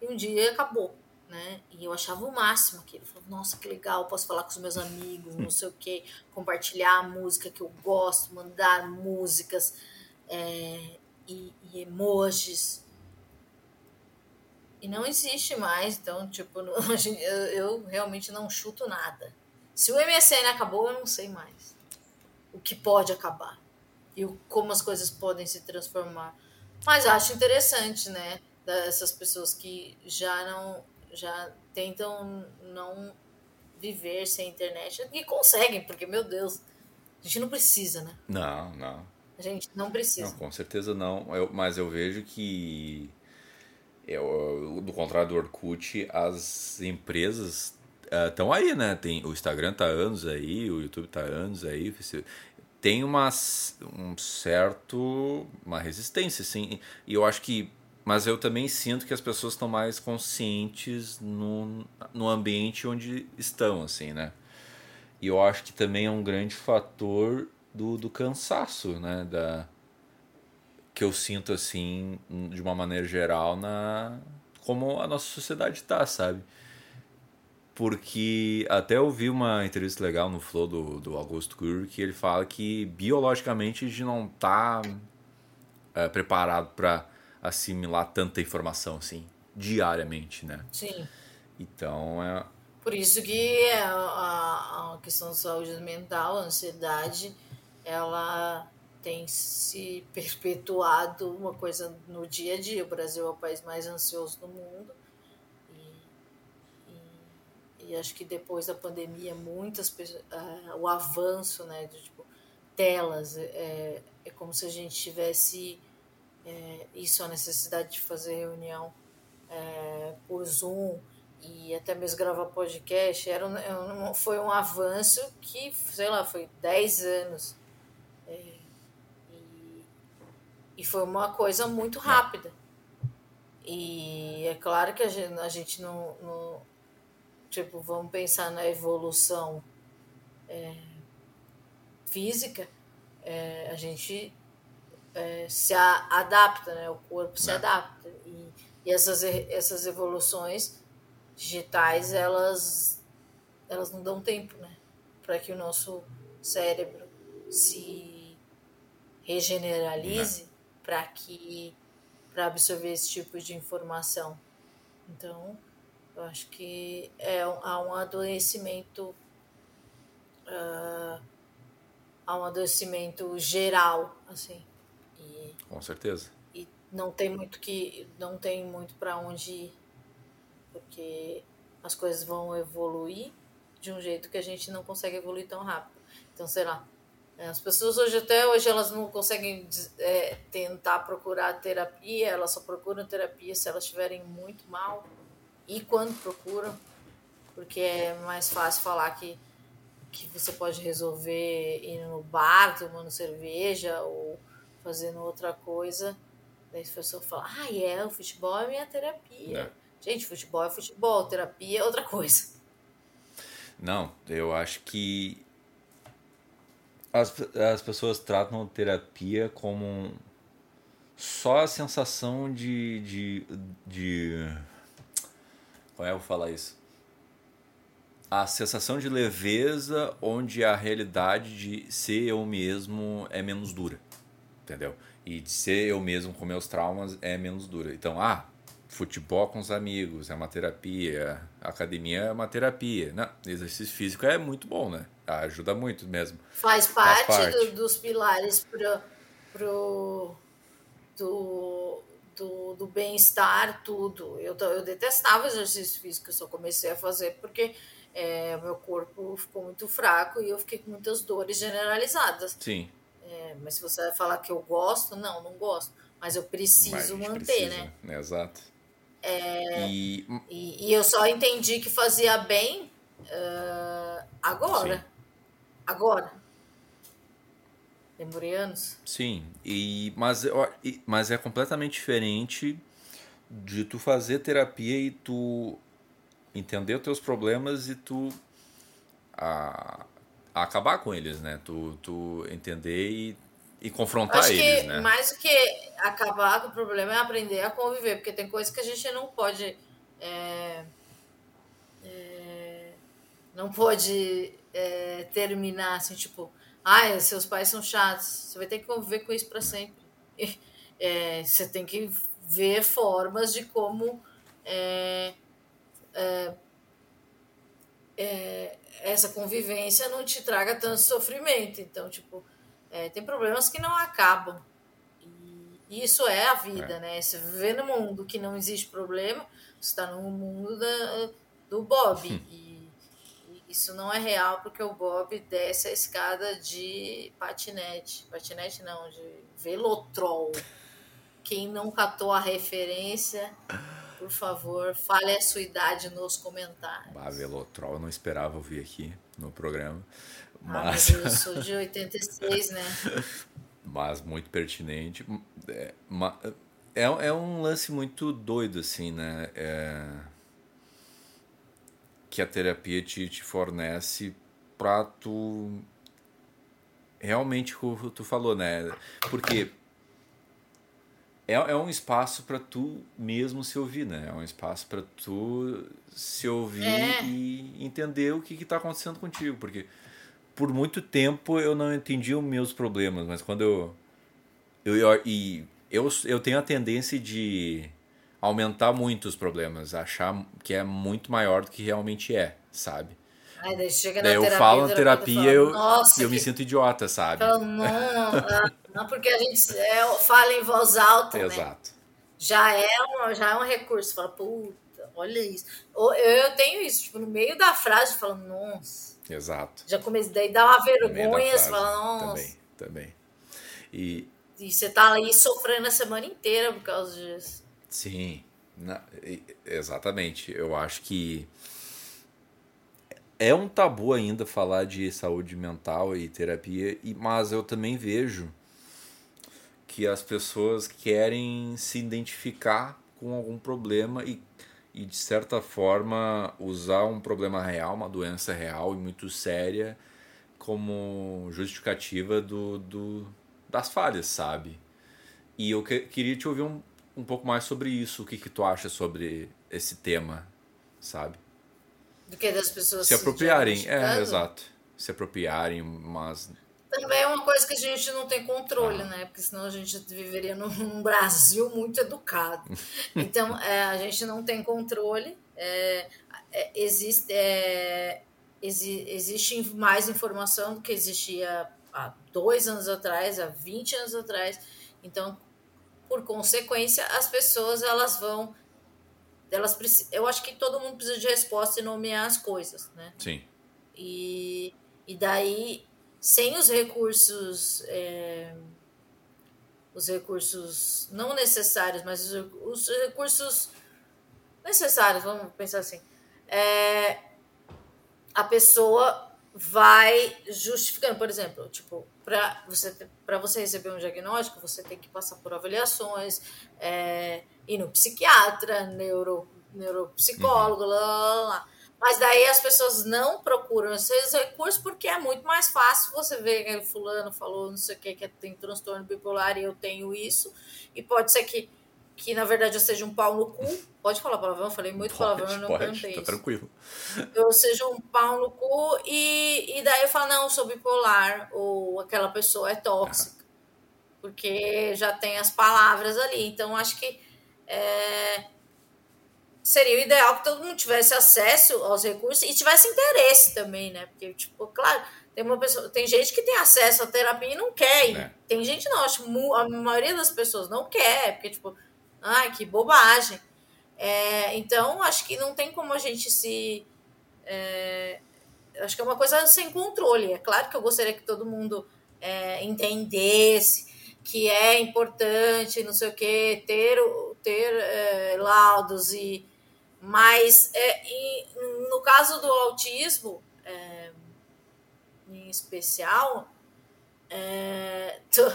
E um dia acabou, né? E eu achava o máximo aquilo. Falava, nossa, que legal, posso falar com os meus amigos, não sei o quê, compartilhar a música que eu gosto, mandar músicas é, e, e, emojis. E não existe mais, então, tipo, <laughs> eu, eu realmente não chuto nada. Se o MSN acabou, eu não sei mais o que pode acabar e como as coisas podem se transformar. Mas acho interessante, né? Dessas pessoas que já não já tentam não viver sem internet e conseguem, porque meu Deus, a gente não precisa, né? Não, não. A gente não precisa. Não, com certeza não. Eu, mas eu vejo que eu, do contrário do Orkut, as empresas estão uh, aí, né? Tem, o Instagram tá anos aí, o YouTube tá anos aí. Tem uma, um certo. uma resistência, sim. E eu acho que mas eu também sinto que as pessoas estão mais conscientes no, no ambiente onde estão, assim, né? E eu acho que também é um grande fator do, do cansaço, né? Da, que eu sinto, assim, de uma maneira geral, na como a nossa sociedade está, sabe? Porque até eu vi uma entrevista legal no Flow do, do Augusto Cury que ele fala que biologicamente a gente não está é, preparado para assimilar tanta informação assim diariamente, né? Sim. Então é por isso que a, a questão da saúde mental, a ansiedade, ela tem se perpetuado uma coisa no dia a dia. O Brasil é o país mais ansioso do mundo. E, e, e acho que depois da pandemia, muitas pessoas. Uh, o avanço né, de tipo, telas, é, é como se a gente tivesse é, isso, a necessidade de fazer reunião é, por Zoom e até mesmo gravar podcast, era um, foi um avanço que, sei lá, foi 10 anos. É, e, e foi uma coisa muito rápida. E é claro que a gente, a gente não, não Tipo, vamos pensar na evolução é, física, é, a gente é, se a, adapta, né? O corpo se é. adapta. E, e, essas, essas evoluções digitais, elas, elas não dão tempo, né? Para que o nosso cérebro se regeneralize para que para absorver esse tipo de informação. Então, eu acho que é, há um adoecimento uh, há um adoecimento geral, assim. Com certeza. E não tem muito que não tem muito para onde ir, porque as coisas vão evoluir de um jeito que a gente não consegue evoluir tão rápido. Então, sei lá, é, as pessoas hoje até hoje elas não conseguem é, tentar procurar terapia, elas só procuram terapia se elas estiverem muito mal e quando procuram, porque é mais fácil falar que que você pode resolver indo no bar, tomando cerveja ou fazendo outra coisa Daí a pessoa fala, ah, é, o futebol é minha terapia. É. Gente, futebol é futebol, terapia é outra coisa. Não, eu acho que as, as pessoas tratam terapia como só a sensação de, de, de. Como é que eu vou falar isso? A sensação de leveza onde a realidade de ser eu mesmo é menos dura. Entendeu? E de ser eu mesmo com meus traumas é menos dura. Então, ah, futebol com os amigos, é uma terapia, academia é uma terapia. Não, exercício físico é muito bom, né? Ajuda muito mesmo. Faz parte, Faz parte. Do, dos pilares pro, pro, do, do, do bem-estar, tudo. Eu, eu detestava exercício físico, eu só comecei a fazer porque é, meu corpo ficou muito fraco e eu fiquei com muitas dores generalizadas. Sim. É, mas se você vai falar que eu gosto, não, não gosto. Mas eu preciso manter, precisa, né? Exato. É, e... E, e... eu só entendi que fazia bem uh, agora. Sim. Agora. Demorei anos. Sim, e, mas, mas é completamente diferente de tu fazer terapia e tu entender os teus problemas e tu a, a acabar com eles, né? Tu, tu entender e e confrontar Acho eles, que né? Mais do que acabar com o problema é aprender a conviver, porque tem coisas que a gente não pode. É, é, não pode é, terminar assim, tipo, ai, seus pais são chatos, você vai ter que conviver com isso para sempre. <laughs> É, você tem que ver formas de como é, essa convivência não te traga tanto sofrimento. Então, tipo, é, tem problemas que não acabam. E isso é a vida, é. né? Você viver no mundo que não existe problema, você está no mundo da, do Bob. Hum. E, e, isso não é real porque o Bob desce a escada de patinete. Patinete não, de velotrol. Quem não catou a referência, por favor, fale a sua idade nos comentários. Ah, velotrol, eu não esperava ouvir aqui no programa. Mas... Ah, eu sou de <laughs> 86, né? Mas muito pertinente. É, é, é um lance muito doido, assim, né? É... Que a terapia te, te fornece pra tu. Realmente, como tu falou, né? Porque é, é um espaço para tu mesmo se ouvir, né? É um espaço para tu se ouvir é. e entender o que está acontecendo contigo. Porque por muito tempo eu não entendi os meus problemas, mas quando eu. eu, eu e eu, eu tenho a tendência de aumentar muito os problemas, achar que é muito maior do que realmente é, sabe? Aí daí chega daí eu terapia, falo na terapia, eu, eu que... me sinto idiota, sabe? Falo, não, <laughs> não, porque a gente é, fala em voz alta, né? Exato. Né? Já é, um, já é um recurso. Fala, puta, olha isso. Eu, eu tenho isso, tipo, no meio da frase, falando, nossa. Exato. Já comecei, daí dá uma vergonha, você fala, nossa. Também, também. E, e você tá aí sofrendo a semana inteira por causa disso. Sim, na, exatamente. Eu acho que é um tabu ainda falar de saúde mental e terapia, mas eu também vejo que as pessoas querem se identificar com algum problema e e de certa forma usar um problema real, uma doença real e muito séria como justificativa do, do das falhas, sabe? E eu que, queria te ouvir um, um pouco mais sobre isso, o que, que tu acha sobre esse tema, sabe? Do que das pessoas se apropriarem, é, exato. Se apropriarem, mas também é uma coisa que a gente não tem controle, né? Porque senão a gente viveria num Brasil muito educado. <laughs> Então, é, a gente não tem controle. É, é, existe, é, exi, existe mais informação do que existia há dois anos atrás, há 20 anos atrás. Então, por consequência, as pessoas elas vão. Elas, eu acho que todo mundo precisa de resposta e nomear as coisas, né? Sim. E, e daí sem os recursos, é, os recursos não necessários, mas os, os, recursos necessários, vamos pensar assim, é, a pessoa vai justificando, por exemplo, tipo, para você para você receber um diagnóstico, você tem que passar por avaliações, é, ir no psiquiatra, neuro, neuropsicólogo, uhum. lá, lá, lá. Mas daí as pessoas não procuram esses recursos porque é muito mais fácil você ver que fulano falou não sei o que, que tem transtorno bipolar e eu tenho isso. E pode ser que, que na verdade eu seja um pau no cu. Pode falar palavrão? Eu falei muito pode, palavrão, eu não pode, perguntei tá isso. tranquilo. Eu seja um pau no cu e, e daí eu falo, não, eu sou bipolar ou aquela pessoa é tóxica. Porque já tem as palavras ali. Então acho que é, seria o ideal que todo mundo tivesse acesso aos recursos e tivesse interesse também, né? Porque, tipo, claro, tem uma pessoa, tem gente que tem acesso à terapia e não quer. É. Tem gente não, acho que a maioria das pessoas não quer, porque, tipo, ai, que bobagem. É, então, acho que não tem como a gente se. É, acho que é uma coisa sem controle. É claro que eu gostaria que todo mundo é, entendesse que é importante, não sei o quê, ter, ter é, laudos e mas é, e, no caso do autismo, é, em especial, é, <laughs> tô,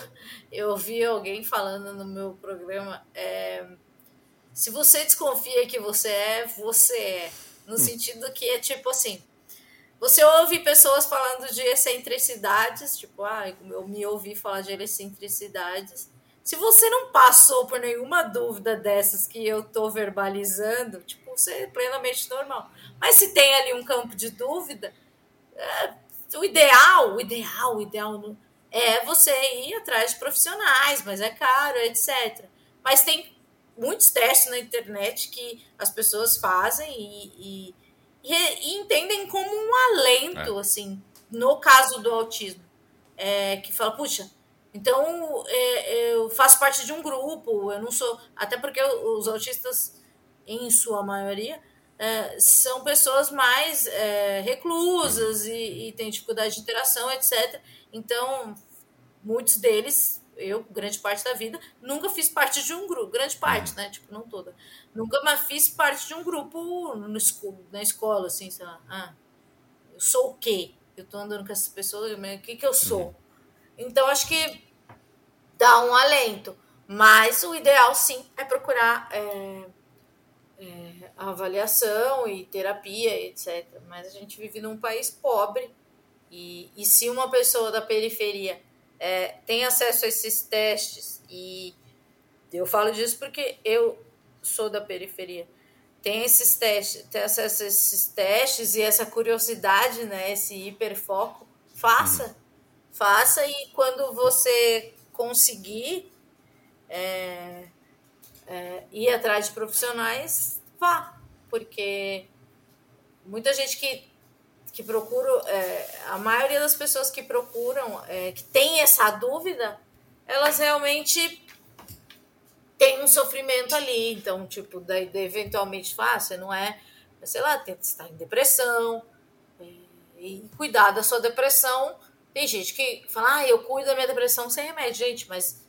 eu ouvi alguém falando no meu programa. É, se você desconfia que você é, você é. No hum. sentido que é tipo assim. Você ouve pessoas falando de excentricidades, tipo, ah, eu me ouvi falar de excentricidades. Se você não passou por nenhuma dúvida dessas que eu tô verbalizando, tipo, ser plenamente normal. Mas se tem ali um campo de dúvida, é, o ideal, o ideal, o ideal é você ir atrás de profissionais, mas é caro, etc. Mas tem muitos testes na internet que as pessoas fazem e, e, e, entendem como um alento, é. assim, no caso do autismo. É, que fala, puxa, então é, eu faço parte de um grupo, eu não sou. Até porque os autistas em sua maioria, é, são pessoas mais é, reclusas e, e têm dificuldade de interação, etc. Então, muitos deles, eu, grande parte da vida, nunca fiz parte de um grupo, grande parte, uhum. né? Tipo, não toda. Nunca mais fiz parte de um grupo no, na escola, assim, sei lá. Ah, eu sou o quê? Eu tô andando com essas pessoas, o que que eu sou? Então, acho que dá um alento. Mas o ideal, sim, é procurar é, é, avaliação e terapia, etc. Mas a gente vive num país pobre e, e se uma pessoa da periferia é, tem acesso a esses testes, e eu falo disso porque eu sou da periferia, tem esses testes, tem acesso a esses testes e essa curiosidade, né, esse hiperfoco, faça. Faça e quando você conseguir é, é, ir atrás de profissionais, vá, porque muita gente que, que procura, é, a maioria das pessoas que procuram, é, que tem essa dúvida, elas realmente têm um sofrimento ali, então, tipo, daí eventualmente fácil, não é, sei lá, tem estar em depressão, é, e cuidar da sua depressão. Tem gente que fala, ah, eu cuido da minha depressão sem remédio, gente, mas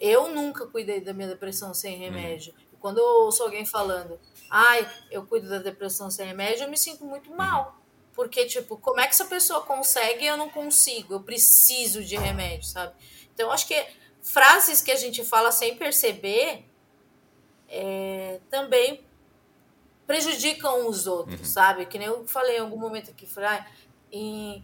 eu nunca cuidei da minha depressão sem remédio. Hum. Quando eu ouço alguém falando, ai, eu cuido da depressão sem remédio, eu me sinto muito uhum. mal. Porque, tipo, como é que essa pessoa consegue e eu não consigo? Eu preciso de remédio, sabe? Então, acho que frases que a gente fala sem perceber é, também prejudicam os outros, uhum. sabe? Que nem eu falei em algum momento aqui, falei, em,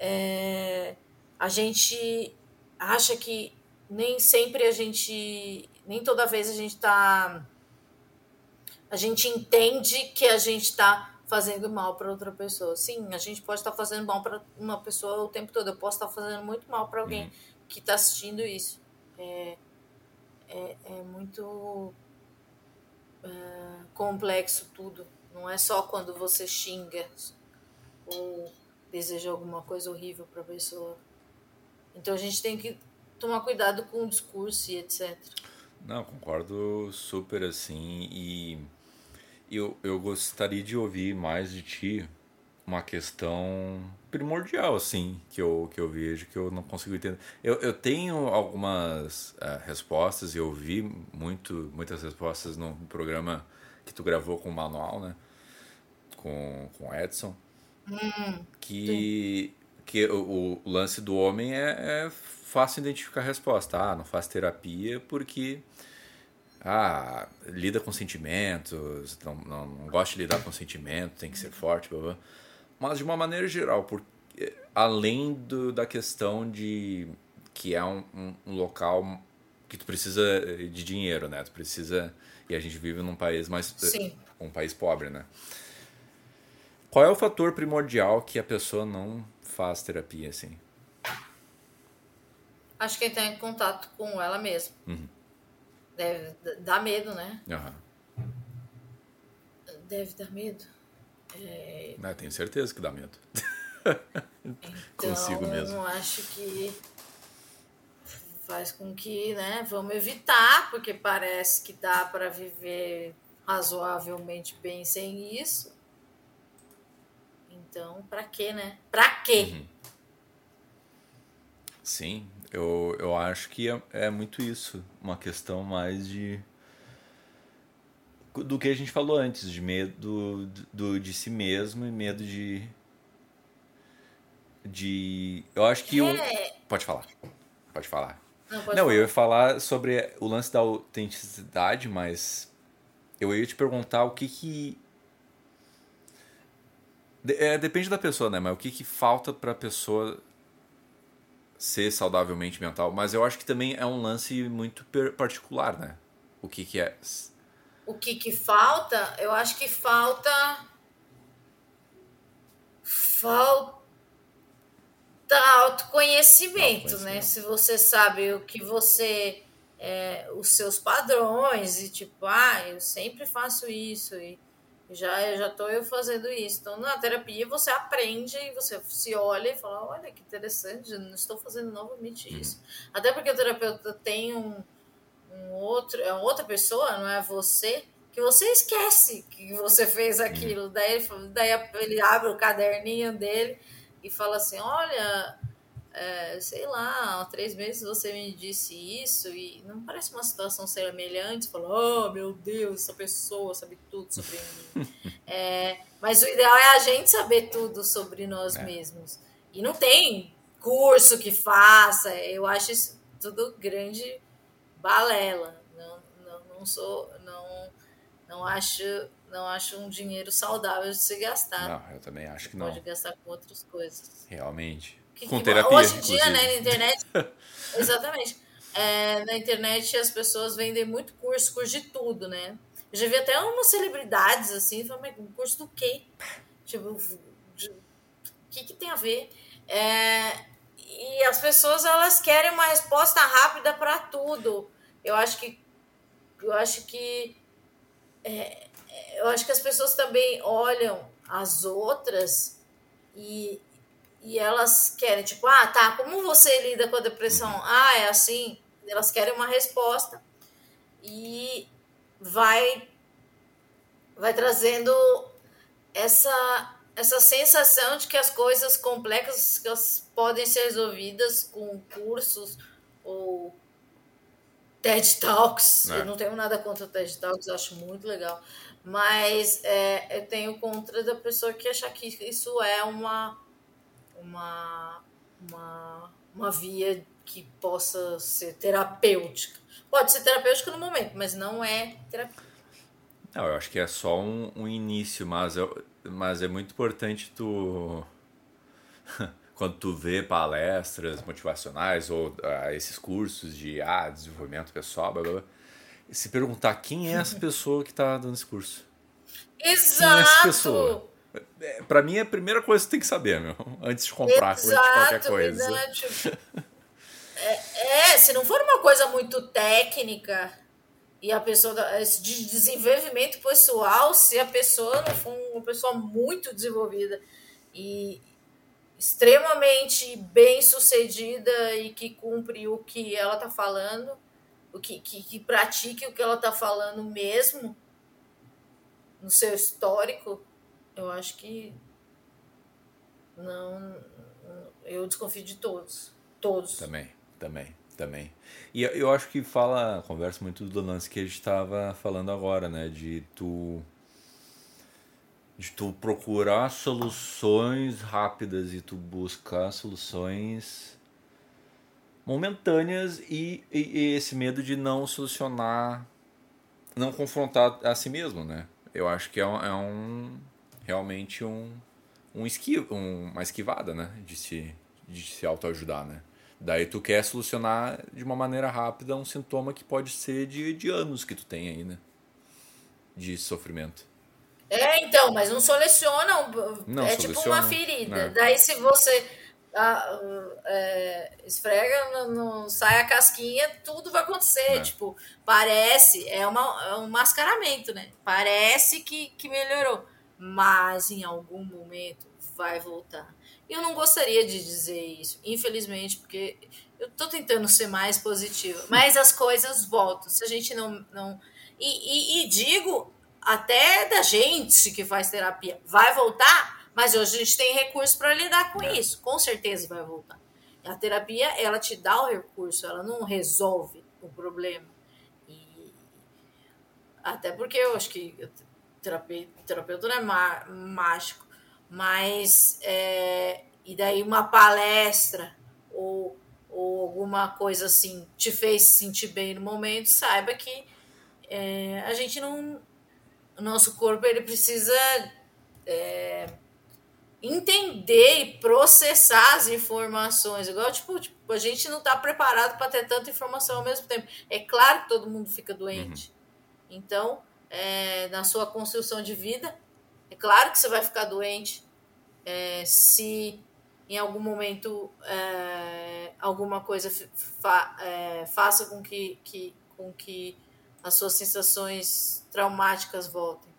é, a gente acha que nem sempre a gente, nem toda vez a gente está, a gente entende que a gente está fazendo mal para outra pessoa. Sim, a gente pode estar tá fazendo mal para uma pessoa o tempo todo. Eu posso estar tá fazendo muito mal para alguém uhum. que está assistindo isso. É, é, é muito é, complexo tudo. Não é só quando você xinga ou deseja alguma coisa horrível para a pessoa. Então a gente tem que tomar cuidado com o discurso e etc. Não, concordo super assim. E eu, eu gostaria de ouvir mais de ti uma questão primordial, assim, que eu, que eu vejo, que eu não consigo entender. Eu, eu tenho algumas uh, respostas, eu vi muito, muitas respostas no programa que tu gravou com o Manual, né? Com, com o Edson. Hum, que sim Porque o, o lance do homem é, é fácil identificar a resposta. Ah, não faz terapia porque ah, lida com sentimentos, não, não, não gosta de lidar com sentimentos, tem que ser forte, blá, blá. mas de uma maneira geral, porque, além do, da questão de que é um, um, um, local que tu precisa de dinheiro, né? Tu precisa e a gente vive num país mais Sim. um país pobre, né? Qual é o fator primordial que a pessoa não faz terapia assim? Acho que entrar em contato com ela mesma. Uhum. Deve dar medo, né? Uhum. Deve dar medo. É... Não, tenho certeza que dá medo. <laughs> então, Consigo mesmo. acho que faz com que, né, vamos evitar, porque parece que dá para viver razoavelmente bem sem isso. Então, para quê, né? Para quê? Uhum. Sim, eu, eu acho que é, é muito isso. Uma questão mais de. Do que a gente falou antes, de medo do, de si mesmo e medo de. De. Eu acho que. É. Um... Pode falar. Pode falar. Não, pode Não falar. eu ia falar sobre o lance da autenticidade, mas. Eu ia te perguntar o que que. É, depende da pessoa, né? Mas o que que falta pra pessoa ser saudavelmente mental, mas eu acho que também é um lance muito particular, né? O que que é? O que que falta? Eu acho que falta falta autoconhecimento, né? Se você sabe o que você é, os seus padrões e tipo, ah, eu sempre faço isso e já já estou eu fazendo isso. Então, na terapia você aprende e você se olha e fala, olha que interessante, não estou fazendo novamente uhum. isso. Até porque o terapeuta tem um, um outro, é outra pessoa, não é você, que você esquece que você fez aquilo. Daí, daí ele abre o caderninho dele e fala assim, olha, é, sei lá, há três meses você me disse isso e não parece uma situação semelhante, você fala, oh meu Deus, essa pessoa sabe tudo sobre mim. <laughs> é, mas o ideal é a gente saber tudo sobre nós é. mesmos. E não tem curso que faça, eu acho isso tudo grande balela. Não, não, não sou, não, não acho não acho um dinheiro saudável de se gastar. Não, eu também acho que não. Pode gastar com outras coisas. Realmente. Com terapia, Hoje em dia, né, na internet... <laughs> exatamente. É, na internet as pessoas vendem muito curso, curso de tudo, né? Eu já vi até umas celebridades assim, falando, um curso do quê? Tipo, o que, que tem a ver? É, e as pessoas elas querem uma resposta rápida para tudo. Eu acho que eu acho que é, eu acho que as pessoas também olham as outras e, e elas querem, tipo, ah, tá, como você lida com a depressão? Uhum. Ah, é assim. Elas querem uma resposta e vai vai trazendo essa essa sensação de que as coisas complexas elas podem ser resolvidas com cursos ou TED Talks. É. Eu não tenho nada contra o TED Talks, acho muito legal. Mas é, eu tenho contra da pessoa que achar que isso é uma uma, uma, uma via que possa ser terapêutica. Pode ser terapêutica no momento, mas não é terapêutica. Não, eu acho que é só um, um início, mas, eu, mas é muito importante tu. <laughs> quando tu vê palestras motivacionais ou uh, esses cursos de ah, desenvolvimento pessoal, blá, blá, se perguntar quem é essa <laughs> pessoa que está dando esse curso. Exato! Quem é essa pessoa? É, pra mim é a primeira coisa que você tem que saber, meu. Antes de comprar Exato, de qualquer coisa. É, é, se não for uma coisa muito técnica e a pessoa de desenvolvimento pessoal, se a pessoa não for uma pessoa muito desenvolvida e extremamente bem sucedida e que cumpre o que ela tá falando, o que, que, que pratique o que ela tá falando mesmo no seu histórico, eu acho que não. Eu desconfio de todos. Todos. Também, também, também. E eu acho que fala, conversa muito do lance que a gente estava falando agora, né? De tu. de tu procurar soluções rápidas e tu buscar soluções momentâneas e, e, e, esse medo de não solucionar, não confrontar a si mesmo, né? Eu acho que é um, é um realmente um, um esquivo, um, uma esquivada, né? De se, de se autoajudar, né? Daí tu quer solucionar de uma maneira rápida um sintoma que pode ser de, de anos que tu tem aí, né? De sofrimento. É, então, mas não seleciona. Não é tipo uma ferida. É. Daí, se você ah, é, esfrega, não, sai a casquinha, tudo vai acontecer. É. Tipo, parece, é, uma, é um mascaramento, né? Parece que, que melhorou, mas em algum momento vai voltar. Eu não gostaria de dizer isso, infelizmente, porque eu tô tentando ser mais positiva, mas as coisas voltam. Se a gente não. não e, e, e digo até da gente que faz terapia, vai voltar, mas hoje a gente tem recurso para lidar com é. isso. Com certeza vai voltar. A terapia, ela te dá o recurso, ela não resolve o problema. E até porque eu acho que terapeuta, terapeuta não é má, mágico, mas é, e daí uma palestra ou, ou alguma coisa assim te fez sentir bem no momento, saiba que é, a gente não o nosso corpo ele precisa é, entender e processar as informações. Igual, tipo, tipo a gente não está preparado para ter tanta informação ao mesmo tempo. É claro que todo mundo fica doente. Uhum. Então, é, na sua construção de vida, é claro que você vai ficar doente é, se em algum momento é, alguma coisa fa, é, faça com que, que, com que as suas sensações traumáticas voltem.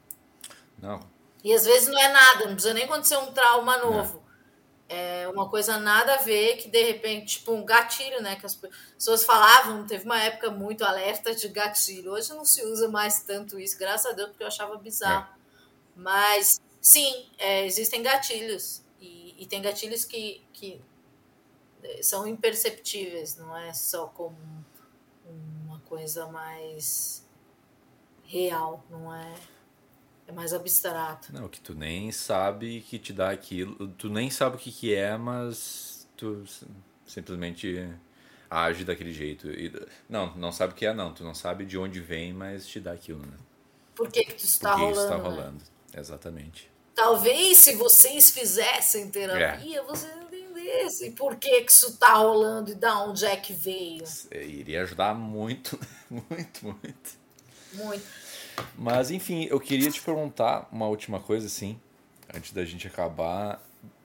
Não. E às vezes não é nada, não precisa nem acontecer um trauma novo. É uma coisa nada a ver que de repente, tipo um gatilho, né? Que as pessoas falavam, teve uma época muito alerta de gatilho. Hoje não se usa mais tanto isso, graças a Deus, porque eu achava bizarro. É. Mas sim, é, existem gatilhos. E, e, tem gatilhos que, que são imperceptíveis, não é só como uma coisa mais real, não é? É mais abstrato. Não, que tu nem sabe que te dá aquilo, tu nem sabe o que, que é, mas tu simplesmente age daquele jeito. E, não, não sabe o que é, não. Tu não sabe de onde vem, mas te dá aquilo, né? Por que, que tu está rolando? Isso está rolando, né? exatamente. Talvez se vocês fizessem terapia, é. vocês entendessem por que, que isso está rolando e da onde é que veio. Iria ajudar muito, <laughs> muito, muito. Muito. Mas, enfim, eu queria te perguntar uma última coisa, assim, antes da gente acabar,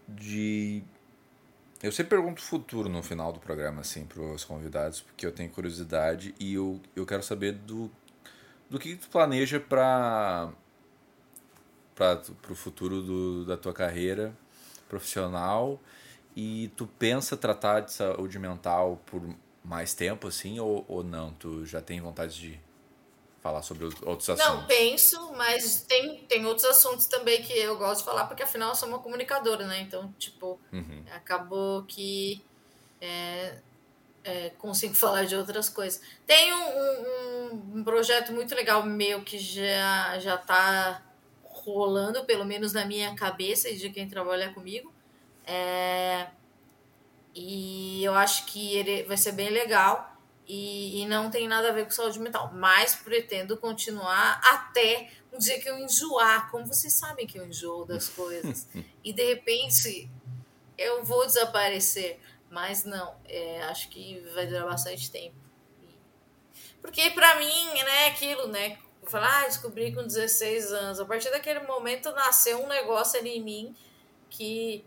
de... Eu sempre pergunto o futuro no final do programa, assim, para os convidados, porque eu tenho curiosidade e eu, eu quero saber do, do que tu planeja para o futuro do, da tua carreira profissional e tu pensa tratar de saúde mental por mais tempo assim ou, ou não? Tu já tem vontade de falar sobre outros assuntos? Não, penso, mas tem, tem outros assuntos também que eu gosto de falar, porque afinal eu sou uma comunicadora, né? Então, tipo, uhum. acabou que é, é, consigo <laughs> falar de outras coisas. Tem um, um, um, projeto muito legal meu que já, já tá rolando, pelo menos na minha cabeça e de quem trabalha comigo. É, e eu acho que ele vai ser bem legal e, e, não tem nada a ver com saúde mental, mas pretendo continuar até um dia que eu enjoar, como vocês sabem que eu enjoo das <laughs> coisas, e de repente eu vou desaparecer, mas não, é, acho que vai durar bastante tempo. Porque para mim, né, aquilo, né, falar, ah, descobri com 16 anos, a partir daquele momento nasceu um negócio ali em mim que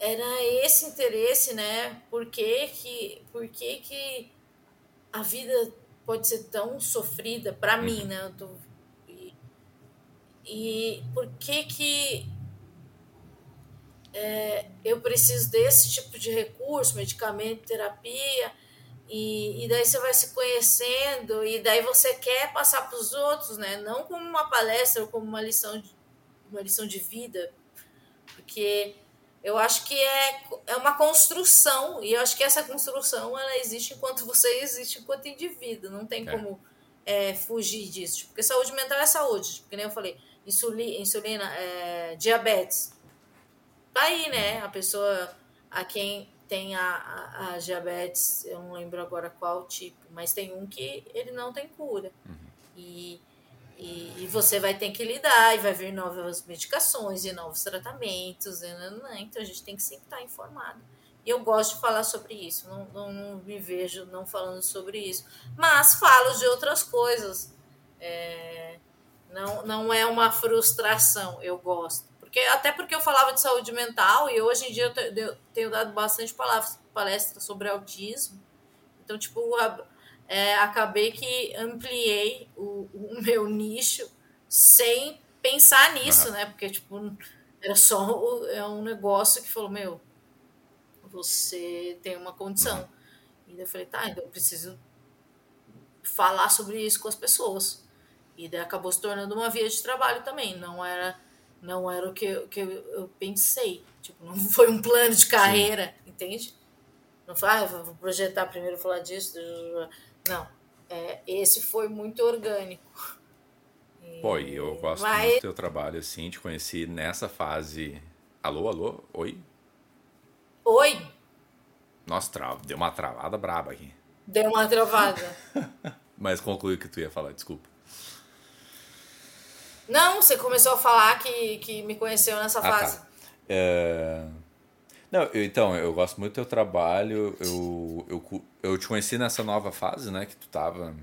era esse interesse, né? Por que que, por que, que a vida pode ser tão sofrida para uhum. mim, né? Tô, e, e por que que é, eu preciso desse tipo de recurso, medicamento, terapia, e, e daí você vai se conhecendo, e daí você quer passar para os outros, né? Não como uma palestra ou como uma lição de, uma lição de vida, porque eu acho que é, é uma construção, e eu acho que essa construção ela existe enquanto você existe enquanto indivíduo. Não tem é. como é, fugir disso. Tipo, porque saúde mental é saúde. Porque tipo, nem eu falei, insulina, insulina é, diabetes. Tá aí, né? A pessoa a quem tem a, a, a, diabetes, eu não lembro agora qual tipo, mas tem um que ele não tem cura. Uhum. E, e, e, você vai ter que lidar, e vai vir novas medicações e novos tratamentos. E, então a gente tem que sempre estar informado. E eu gosto de falar sobre isso, não, não, não, me vejo não falando sobre isso. Mas falo de outras coisas. É, não, não é uma frustração, eu gosto. Porque, até porque eu falava de saúde mental e hoje em dia eu tenho dado bastante palestras sobre autismo. Então, tipo, é, acabei que ampliei o, o, <laughs> meu nicho sem pensar nisso, uhum. né? Porque, tipo, era só é um negócio que falou, meu, você tem uma condição. Uhum. E daí eu falei, tá, então eu preciso falar sobre isso com as pessoas. E daí acabou se tornando uma via de trabalho também. Não era não era o que, eu, que eu, pensei. Tipo, não foi um plano de carreira, Sim. entende? Não foi, ah, vou projetar primeiro falar disso. Não. É, esse foi muito orgânico. E... Pô, e eu gosto Mas... muito do teu trabalho, assim, te conheci nessa fase. Alô, alô? Oi? Oi? Nossa, tra... deu uma travada braba aqui. Deu uma travada. <laughs> Mas conclui o que tu ia falar, desculpa. Não, você começou a falar que, que me conheceu nessa ah, tá. fase. Tá. É... Não, eu, então, eu gosto muito do teu trabalho. Eu, eu, eu te conheci nessa nova fase, né? Que tu tava.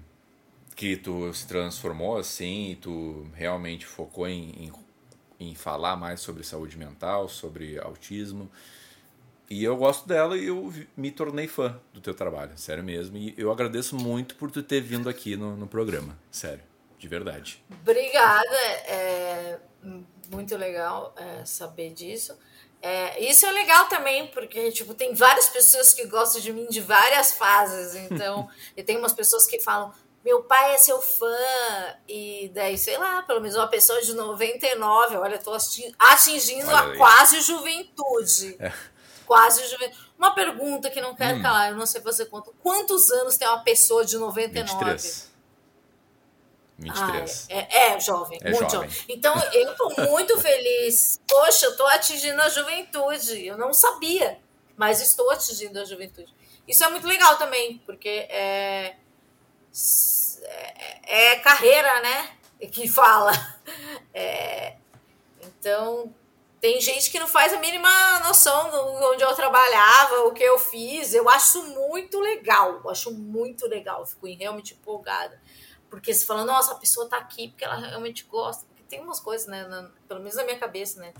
Que tu se transformou assim, e tu realmente focou em, em, em falar mais sobre saúde mental, sobre autismo. E eu gosto dela e eu me tornei fã do teu trabalho, sério mesmo. E eu agradeço muito por tu ter vindo aqui no, no programa, sério de verdade. Obrigada, é muito legal é, saber disso. É, isso é legal também, porque tipo, tem várias pessoas que gostam de mim de várias fases. Então, <laughs> e tem umas pessoas que falam, meu pai é seu fã, e daí, sei lá, pelo menos uma pessoa de 99, olha, estou atingindo olha a quase juventude. É. Quase juventude. Uma pergunta que não quero hum. calar, eu não sei fazer conta. Quantos anos tem uma pessoa de 99? 23. 23. Ah, é, é, jovem, é muito jovem. jovem. Então, eu tô muito <laughs> feliz. Poxa, eu tô atingindo a juventude. Eu não sabia, mas estou atingindo a juventude. Isso é muito legal também, porque é, é, é carreira, né? Que fala. É, então, tem gente que não faz a mínima noção de onde eu trabalhava, o que eu fiz. Eu acho muito legal, eu acho muito legal. Fico realmente empolgada. Porque você fala, nossa, a pessoa tá aqui porque ela realmente gosta. Porque tem umas coisas, né? Na, pelo menos na minha cabeça, né?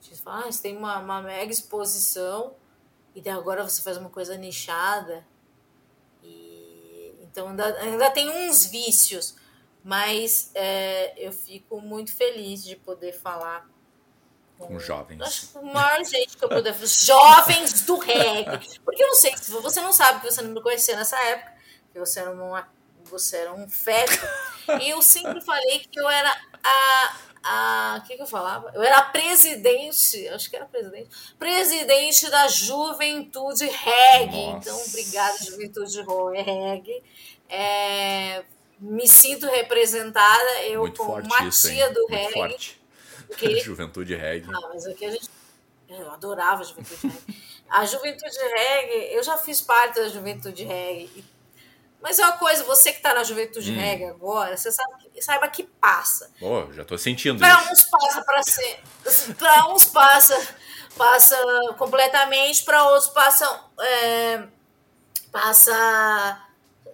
Você fala, ah, você tem uma, uma mega exposição e daí agora você faz uma coisa nichada. E, então ainda, ainda tem uns vícios. Mas é, eu fico muito feliz de poder falar com, jovens. Acho que o maior gente que eu puder <laughs> jovens do reggae. Porque eu não sei, você não sabe que você não me conhecia nessa época, que você era uma você era um feto. e eu sempre falei que eu era a. a o que, que eu falava? Eu era a presidente, acho que era presidente, presidente da Juventude Reggae. Nossa. Então, obrigada, Juventude Reggae. É, me sinto representada, eu Muito como uma isso, tia do Muito reggae. Forte. Porque... <laughs> Juventude Reggae. Ah, mas aqui a gente. Eu adorava a Juventude Reggae. A Juventude Reggae, eu já fiz parte da Juventude Reggae mas é uma coisa, você que está na juventude hum. reggae agora, você sabe, saiba que passa. Oh, já estou sentindo isso. uns passa para ser. Para uns passa, passa completamente, para outros passam. É, passa.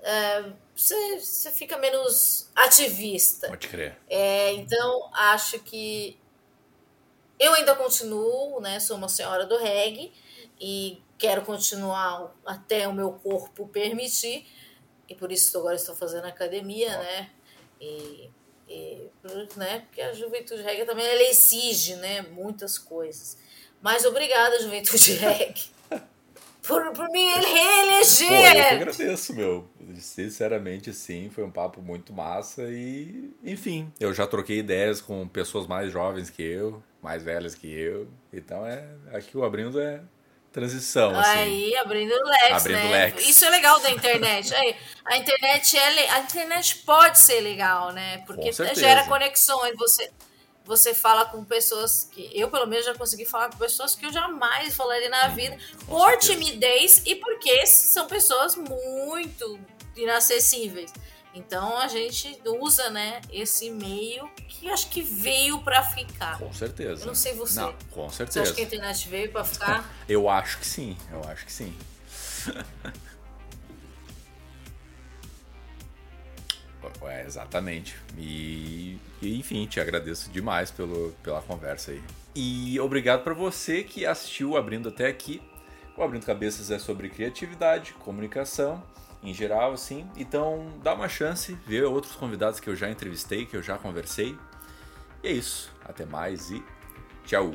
É, você, você fica menos ativista. Pode crer. É, então, acho que eu ainda continuo, né? Sou uma senhora do reggae e quero continuar até o meu corpo permitir e por isso agora estou fazendo academia, né? E, e, né? Porque a juventude reggae também ela exige, né? Muitas coisas. Mas obrigada, juventude <laughs> reggae, por, por me reeleger. Pô, eu que agradeço, meu. Sinceramente, sim, foi um papo muito massa e, enfim, eu já troquei ideias com pessoas mais jovens que eu, mais velhas que eu. Então é, aqui o Abrindo é transição. Assim. Aí, abrindo leques, abrindo né? Leques. Isso é legal da internet. Aí, a internet é a internet pode ser legal, né? Porque gera conexões. Você você fala com pessoas que eu pelo menos já consegui falar com pessoas que eu jamais falaria na vida com por certeza. timidez e porque são pessoas muito inacessíveis. Então a gente usa, né, esse meio que acho que veio para ficar. Com certeza. Eu não sei você. Não, com certeza. Você acha que a internet veio para ficar? <laughs> eu acho que sim, eu acho que sim. <laughs> é, exatamente. E, enfim, te agradeço demais pelo, pela conversa aí. E obrigado para você que assistiu Abrindo até aqui. O Abrindo Cabeças é sobre criatividade, comunicação em geral, assim. Então dá uma chance, vê outros convidados que eu já entrevistei, que eu já conversei. E é isso. Até mais e tchau!